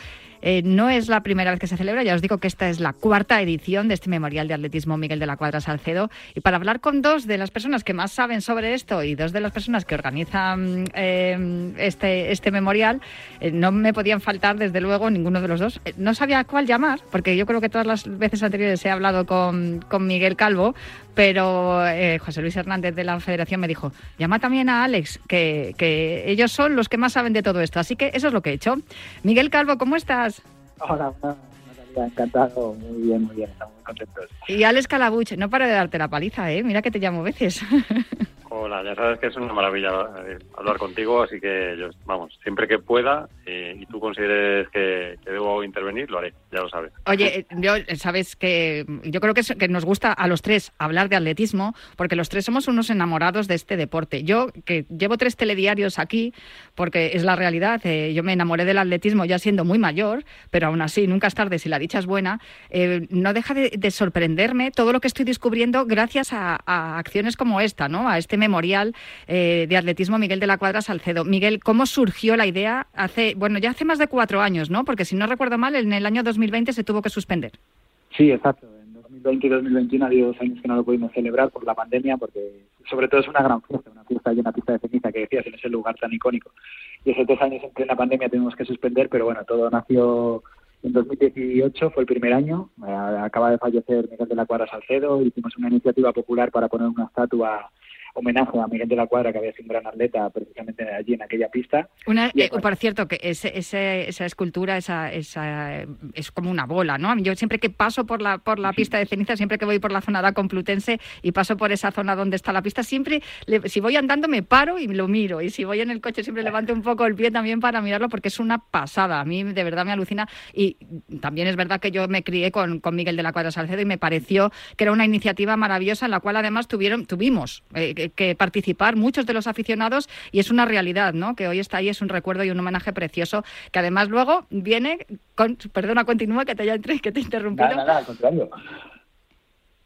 Eh, no es la primera vez que se celebra, ya os digo que esta es la cuarta edición de este Memorial de Atletismo Miguel de la Cuadra Salcedo. Y para hablar con dos de las personas que más saben sobre esto y dos de las personas que organizan eh, este, este memorial, eh, no me podían faltar, desde luego, ninguno de los dos. no sabía cuál llamar, porque yo creo que todas las veces anteriores he hablado con, con Miguel Calvo, pero José Luis Hernández de la Federación me dijo, llama también a Alex, que, que ellos son los que más saben de todo esto. Así que eso es lo que he hecho. Miguel Calvo, ¿cómo estás? Hola, Natalia, encantado, muy bien, muy bien, estamos muy contentos. Y Alex Calabuch, no para de darte la paliza, ¿eh? Mira que te llamo veces. Hola, ya sabes que es una maravilla eh, hablar contigo, así que yo, vamos, siempre que pueda eh, y tú consideres que, debo intervenir, lo haré, ya lo sabes. Oye, eh, yo sabes que yo creo que, nos gusta a los tres hablar de atletismo, porque los tres somos unos enamorados de este deporte. Yo, que llevo tres telediarios aquí, porque es la realidad, yo me enamoré del atletismo ya siendo muy mayor, pero aún así, nunca es tarde si la dicha es buena, no deja de, sorprenderme todo lo que estoy descubriendo gracias a, a acciones como esta, ¿no? A este memorial eh, de atletismo Miguel de la Cuadra Salcedo. Miguel, ¿cómo surgió la idea? Hace, bueno, ya hace más de cuatro años, ¿no? Porque si no recuerdo mal, en el año 2020 se tuvo que suspender. Sí, exacto. En 2020 y 2021 ha habido dos años que no lo pudimos celebrar por la pandemia, porque sobre todo es una gran fiesta, una fiesta una pista de ceniza que decías en ese lugar tan icónico. Y esos dos años en plena pandemia tuvimos que suspender, pero bueno, todo nació en 2018 fue el primer año, eh, acaba de fallecer Miguel de la Cuadra Salcedo, hicimos una iniciativa popular para poner una estatua homenaje a Miguel de la Cuadra, que había sido un gran atleta precisamente allí en aquella pista. Una, eh, por cierto, que ese, esa escultura esa, esa, es como una bola, ¿no? Yo siempre que paso por la, por la pista de ceniza, siempre que voy por la zona de Complutense y paso por esa zona donde está la pista, siempre, si voy andando me paro y lo miro. Y si voy en el coche siempre levanto un poco el pie también para mirarlo porque es una pasada. A mí de verdad me alucina. Y también es verdad que yo me crié con, con Miguel de la Cuadra Salcedo y me pareció que era una iniciativa maravillosa en la cual además tuvieron, tuvimos eh, que participar muchos de los aficionados y es una realidad, ¿no? Que hoy está ahí, es un recuerdo y un homenaje precioso que además luego viene con... Perdona, continúa que te haya que te he interrumpido. Nada, nada, al contrario.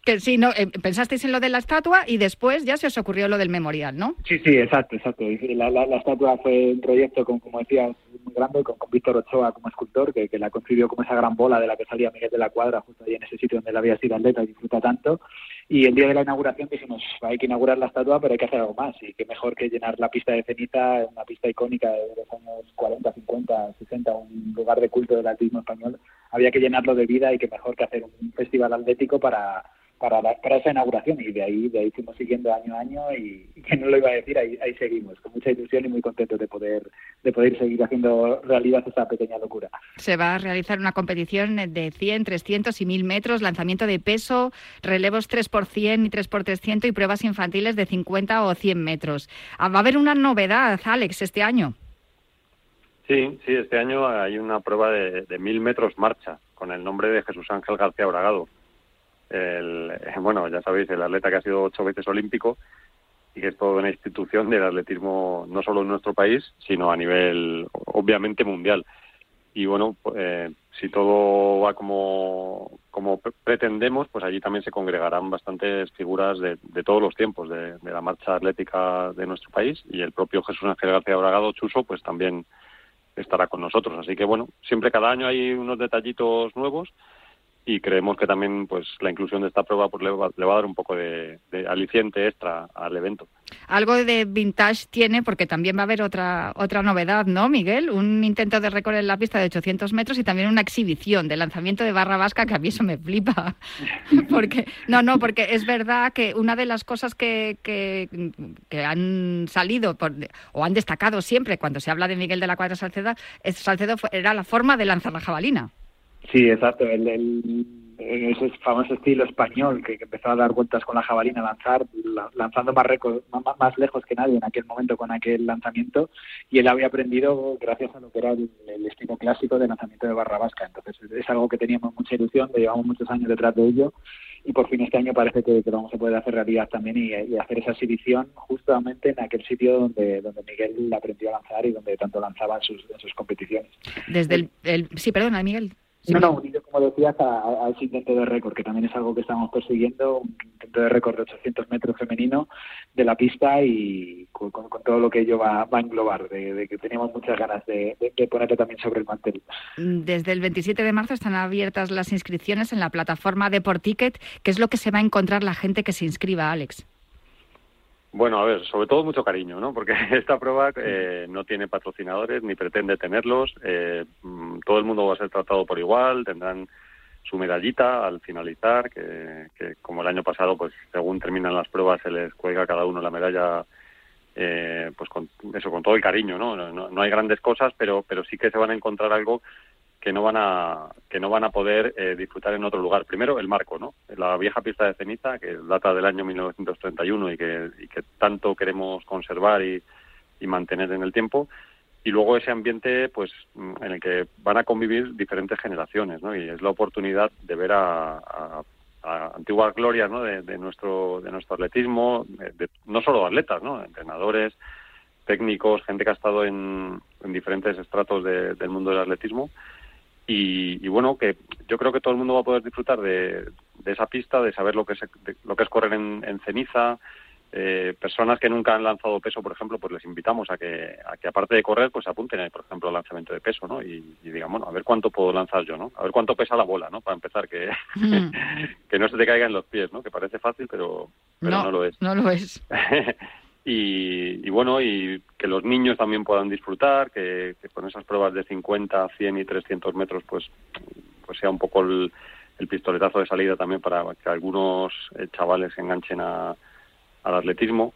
Que sí, no, eh, pensasteis en lo de la estatua y después ya se os ocurrió lo del memorial, ¿no? Sí, sí, exacto, exacto. La, la, estatua fue un proyecto, como, como decías, muy grande, con, con Víctor Ochoa como escultor, que, que la concibió como esa gran bola de la que salía Miguel de la Cuadra, justo ahí en ese sitio donde él había sido atleta y disfruta tanto. Y el día de la inauguración dijimos, hay que inaugurar la estatua, pero hay que hacer algo más. Y qué mejor que llenar la pista de ceniza, una pista icónica de los años 40, 50, 60, un lugar de culto del atletismo español. Había que llenarlo de vida y qué mejor que hacer un festival atlético para para, la- para esa inauguración y de ahí de ahí fuimos siguiendo año a año y, y que no lo iba a decir ahí, ahí seguimos con mucha ilusión y muy contentos de poder de poder seguir haciendo realidad esa pequeña locura Se va a realizar una competición de 100, 300 y 1000 metros, lanzamiento de peso, relevos 3 por 100 y 3 por 300 y pruebas infantiles de 50 o 100 metros. Ah, Va a haber una novedad, Alex, este año. Sí, sí, este año hay una prueba de, de mil metros marcha con el nombre de Jesús Ángel García Bragado. El, bueno, ya sabéis, el atleta que ha sido ocho veces olímpico y que es toda una institución del atletismo no solo en nuestro país, sino a nivel obviamente mundial. Y bueno, pues, eh, si todo va como, como pre- pretendemos, pues allí también se congregarán bastantes figuras de, de todos los tiempos de, de la marcha atlética de nuestro país y el propio Jesús Ángel García Bragado Chuso, pues también estará con nosotros. Así que bueno, siempre cada año hay unos detallitos nuevos y creemos que también pues la inclusión de esta prueba pues le va, le va a dar un poco de, de aliciente extra al evento. Algo de vintage tiene porque también va a haber otra otra novedad, ¿no, Miguel? Un intento de récord en la pista de 800 metros y también una exhibición de lanzamiento de barra vasca que a mí eso me flipa. porque no, no, porque es verdad que una de las cosas que, que, que han salido por- o han destacado siempre cuando se habla de Miguel de la Cuadra Salcedo, es, Salcedo fue- era la forma de lanzar la jabalina. Sí exacto el, el- ese famoso estilo español que, que empezó a dar vueltas con la jabalina lanzar la- lanzando más récord más, más lejos que nadie en aquel momento con aquel lanzamiento y él había aprendido gracias a lo que era el, estilo clásico de lanzamiento de barra vasca entonces es algo que teníamos mucha ilusión llevamos muchos años detrás de ello y por fin este año parece que, vamos a poder hacer realidad también y, hacer esa exhibición justamente en aquel sitio donde, donde Miguel aprendió a lanzar y donde tanto lanzaba en sus, en sus competiciones. Desde el- sí, perdona, Miguel. Sí, No, no, Miguel. unido, como decías, a, a- a ese intento de récord, que también es algo que estamos persiguiendo, un intento de récord de 800 metros femenino de la pista y con, todo lo que ello va, va a englobar, de, de que teníamos muchas ganas de, de, de ponerlo también sobre el mantel. Desde el 27 de marzo están abiertas las inscripciones en la plataforma Deporticket. ¿Qué es lo que se va a encontrar la gente que se inscriba, Alex? Bueno, a ver, sobre todo mucho cariño, ¿no? Porque esta prueba eh, no tiene patrocinadores ni pretende tenerlos. eh, mm, todo el mundo va a ser tratado por igual, tendrán su medallita al finalizar, que, que como el año pasado, pues según terminan las pruebas se les cuelga a cada uno la medalla, eh, pues con eso, con todo el cariño, ¿no? No, no- no hay grandes cosas, pero pero sí que se van a encontrar algo que no van a que no van a poder eh, disfrutar en otro lugar. Primero el marco, ¿no? La vieja pista de ceniza que data del año 1931 y que, y que tanto queremos conservar y, y mantener en el tiempo. Y luego ese ambiente, pues, mm, en el que van a convivir diferentes generaciones, ¿no? Y es la oportunidad de ver a, a- a antiguas glorias, ¿no? De, nuestro de nuestro atletismo, de- no solo atletas, ¿no? Entrenadores, técnicos, gente que ha estado en, en diferentes estratos de- del mundo del atletismo y, y bueno que yo creo que todo el mundo va a poder disfrutar de, de esa pista de saber lo que es de- lo que es correr en, en ceniza. Eh, personas que nunca han lanzado peso por ejemplo pues les invitamos a que a que aparte de correr pues apunten eh, por ejemplo al lanzamiento de peso no y, y digan bueno a ver cuánto puedo lanzar yo no a ver cuánto pesa la bola no para empezar que Mm, que no se te caiga en los pies no que parece fácil pero pero no, no, lo es. no lo es. y, y bueno, y que los niños también puedan disfrutar, que, con esas pruebas de 50, 100 y 300 metros, pues, pues sea un poco el, pistoletazo de salida también para que algunos eh, chavales se enganchen a, al atletismo.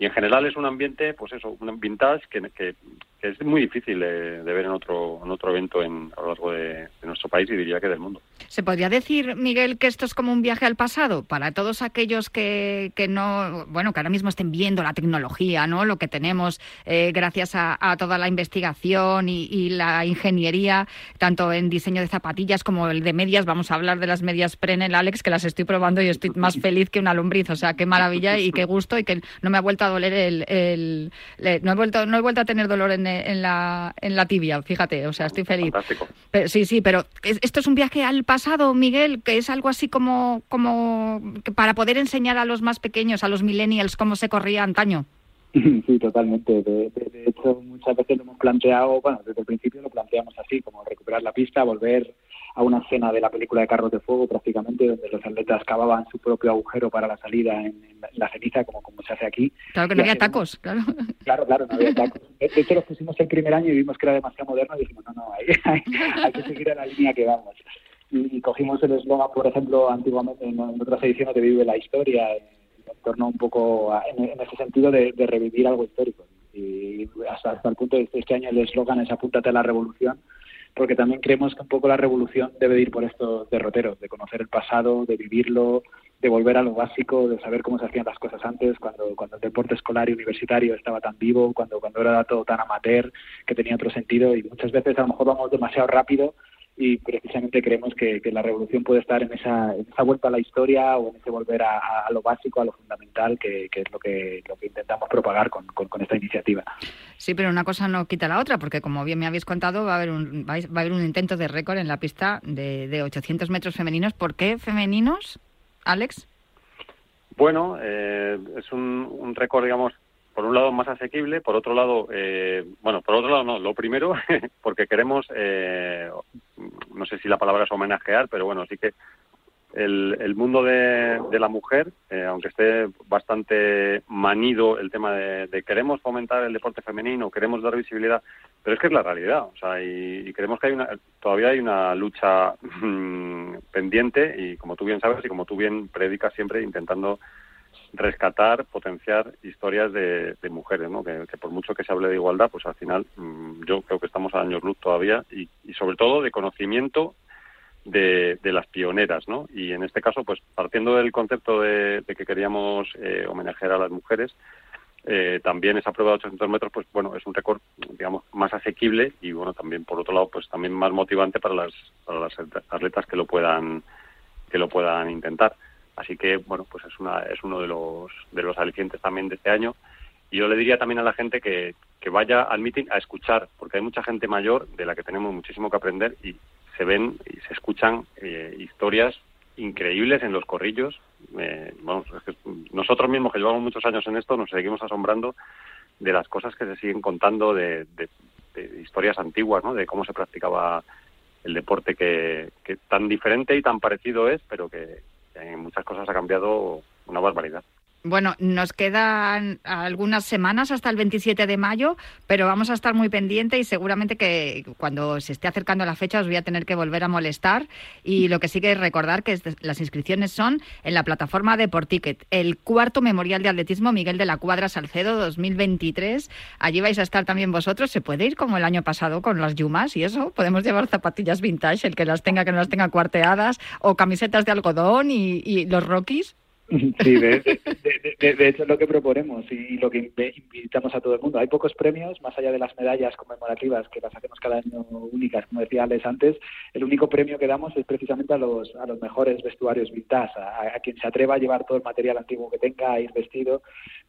Y en general es un ambiente, pues eso, un vintage que, que, es muy difícil de, ver en otro, en otro evento en, a lo largo de nuestro país y diría que del mundo. ¿Se podría decir, Miguel, que esto es como un viaje al pasado para todos aquellos que, que no, bueno, que ahora mismo estén viendo la tecnología, ¿no? Lo que tenemos eh, gracias a, a toda la investigación y, y la ingeniería, tanto en diseño de zapatillas como el de medias. Vamos a hablar de las medias Prenel, Alex, que las estoy probando y estoy más feliz que una lombriz. O sea, qué maravilla y qué gusto y que no me ha vuelto a doler el, no he vuelto, no he vuelto a tener dolor en, en la, en la tibia. Fíjate, o sea, estoy feliz. Fantástico. Pero, sí, sí, pero es- esto es un viaje al pasado, Miguel, que es algo así como, como para poder enseñar a los más pequeños, a los millennials, cómo se corría antaño. Sí, totalmente. De, de- de hecho, muchas veces lo hemos planteado, bueno, desde el principio lo planteamos así, como recuperar la pista, volver a una escena de la película de Carros de Fuego, prácticamente, donde los atletas cavaban su propio agujero para la salida en, en la, en la ceniza, como, como se hace aquí. Claro que Y no había tacos, claro. Claro, claro, no había tacos. De de hecho, los pusimos el primer año y vimos que era demasiado moderno y dijimos, no, no, hay, hay, hay que seguir en la línea que vamos. Y, cogimos el eslogan, por ejemplo, antiguamente en, otras ediciones de Vive la Historia, en, torno un poco en, ese sentido de, revivir algo histórico. Y hasta, hasta el punto de que este año el eslogan es apúntate a la revolución, porque también creemos que un poco la revolución debe de ir por estos derroteros, de conocer el pasado, de vivirlo, de volver a lo básico, de saber cómo se hacían las cosas antes, cuando, cuando el deporte escolar y universitario estaba tan vivo, cuando, cuando era todo tan amateur, que tenía otro sentido, y muchas veces a lo mejor vamos demasiado rápido y precisamente creemos que, que la revolución puede estar en esa, en esa vuelta a la historia o en ese volver a, a- lo básico, a lo fundamental, que, que es lo que, lo que intentamos propagar con, con- con esta iniciativa. Sí, pero una cosa no quita la otra, porque como bien me habéis contado, va a haber un, va a haber un intento de récord en la pista de, de 800 metros femeninos. ¿Por qué femeninos, Alex? Bueno, eh, es un, un récord, digamos, por un lado más asequible, por otro lado, eh, bueno, por otro lado no, lo primero, porque queremos, eh, no sé si la palabra es homenajear, pero bueno, sí que el, el mundo de, la mujer, eh, aunque esté bastante manido el tema de, de queremos fomentar el deporte femenino, queremos dar visibilidad, pero es que es la realidad, o sea, y, y creemos que hay una, todavía hay una lucha mm, pendiente y como tú bien sabes y como tú bien predicas siempre intentando rescatar, potenciar historias de, de mujeres, ¿no? Que, por mucho que se hable de igualdad, pues al final mm, yo creo que estamos a años luz todavía y, sobre todo de conocimiento de, de las pioneras, ¿no? Y en este caso, pues partiendo del concepto de, de que queríamos eh, homenajear a las mujeres, eh, también esa prueba de 800 metros, pues bueno, es un récord, digamos, más asequible y bueno, también por otro lado, pues también más motivante para las, para las atletas que lo puedan que lo puedan intentar. Así que bueno, pues es una es uno de los de los alicientes también de este año. Y yo le diría también a la gente que, vaya al meeting a escuchar, porque hay mucha gente mayor de la que tenemos muchísimo que aprender y se ven y se escuchan eh, historias increíbles en los corrillos. Eh, vamos, es que nosotros mismos que llevamos muchos años en esto nos seguimos asombrando de las cosas que se siguen contando de, de- de historias antiguas, ¿no? De cómo se practicaba el deporte que, que tan diferente y tan parecido es, pero que en muchas cosas ha cambiado una barbaridad. Bueno, nos quedan algunas semanas hasta el 27 de mayo, pero vamos a estar muy pendiente y seguramente que cuando se esté acercando la fecha os voy a tener que volver a molestar. Y lo que sí que es recordar que las inscripciones son en la plataforma de Porticket, el cuarto Memorial de Atletismo Miguel de la Cuadra Salcedo 2023. Allí vais a estar también vosotros. Se puede ir como el año pasado con las yumas y eso. Podemos llevar zapatillas vintage, el que las tenga, que no las tenga cuarteadas, o camisetas de algodón y, y los rockies. Sí, de, de- de- de- hecho es lo que proponemos y lo que invi- invitamos a todo el mundo. Hay pocos premios, más allá de las medallas conmemorativas que las hacemos cada año únicas, como decía Alex antes, el único premio que damos es precisamente a los, a los mejores vestuarios vintage, a, a quien se atreva a llevar todo el material antiguo que tenga, a ir vestido.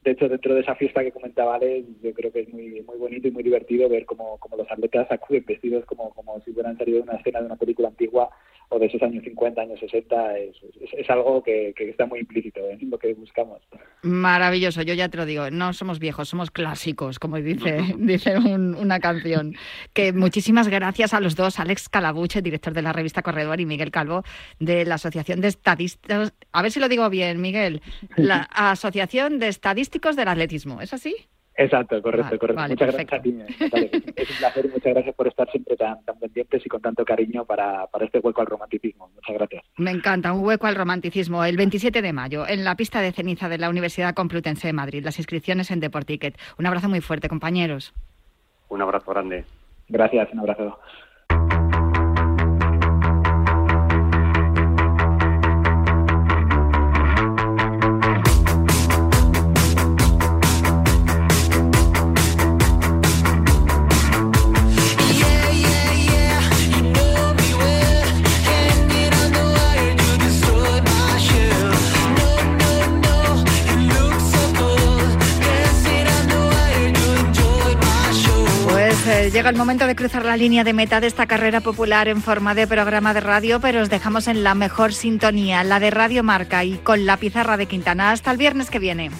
De hecho, dentro de esa fiesta que comentaba Alex, yo creo que es muy, muy bonito y muy divertido ver cómo, cómo los atletas acuden vestidos como, como si hubieran salido de una escena de una película antigua o de esos años 50, años 60. Es, es, es algo que, que está muy implícito en lo que buscamos. Maravilloso, yo ya te lo digo, no somos viejos, somos clásicos, como dice, dice un- una canción. Que muchísimas gracias a los dos, Alex Calabuche, director de la revista Corredor, y Miguel Calvo, de la Asociación de Estadistas. A ver si lo digo bien, Miguel. La Asociación de Estadísticos del Atletismo, ¿es así? Exacto, correcto, Vale, correcto. vale, muchas perfecto. gracias a ti. Es un placer y muchas gracias por estar siempre tan, tan pendientes y con tanto cariño para, para este hueco al romanticismo. Muchas gracias. Me encanta, un hueco al romanticismo. El 27 de mayo, en la pista de ceniza de la Universidad Complutense de Madrid. Las inscripciones en Deporticket. Un abrazo muy fuerte, compañeros. Un abrazo grande. Gracias, un abrazo. Llega el momento de cruzar la línea de meta de esta carrera popular en forma de programa de radio, pero os dejamos en la mejor sintonía, la de Radio Marca y con la pizarra de Quintana. Hasta el viernes que viene.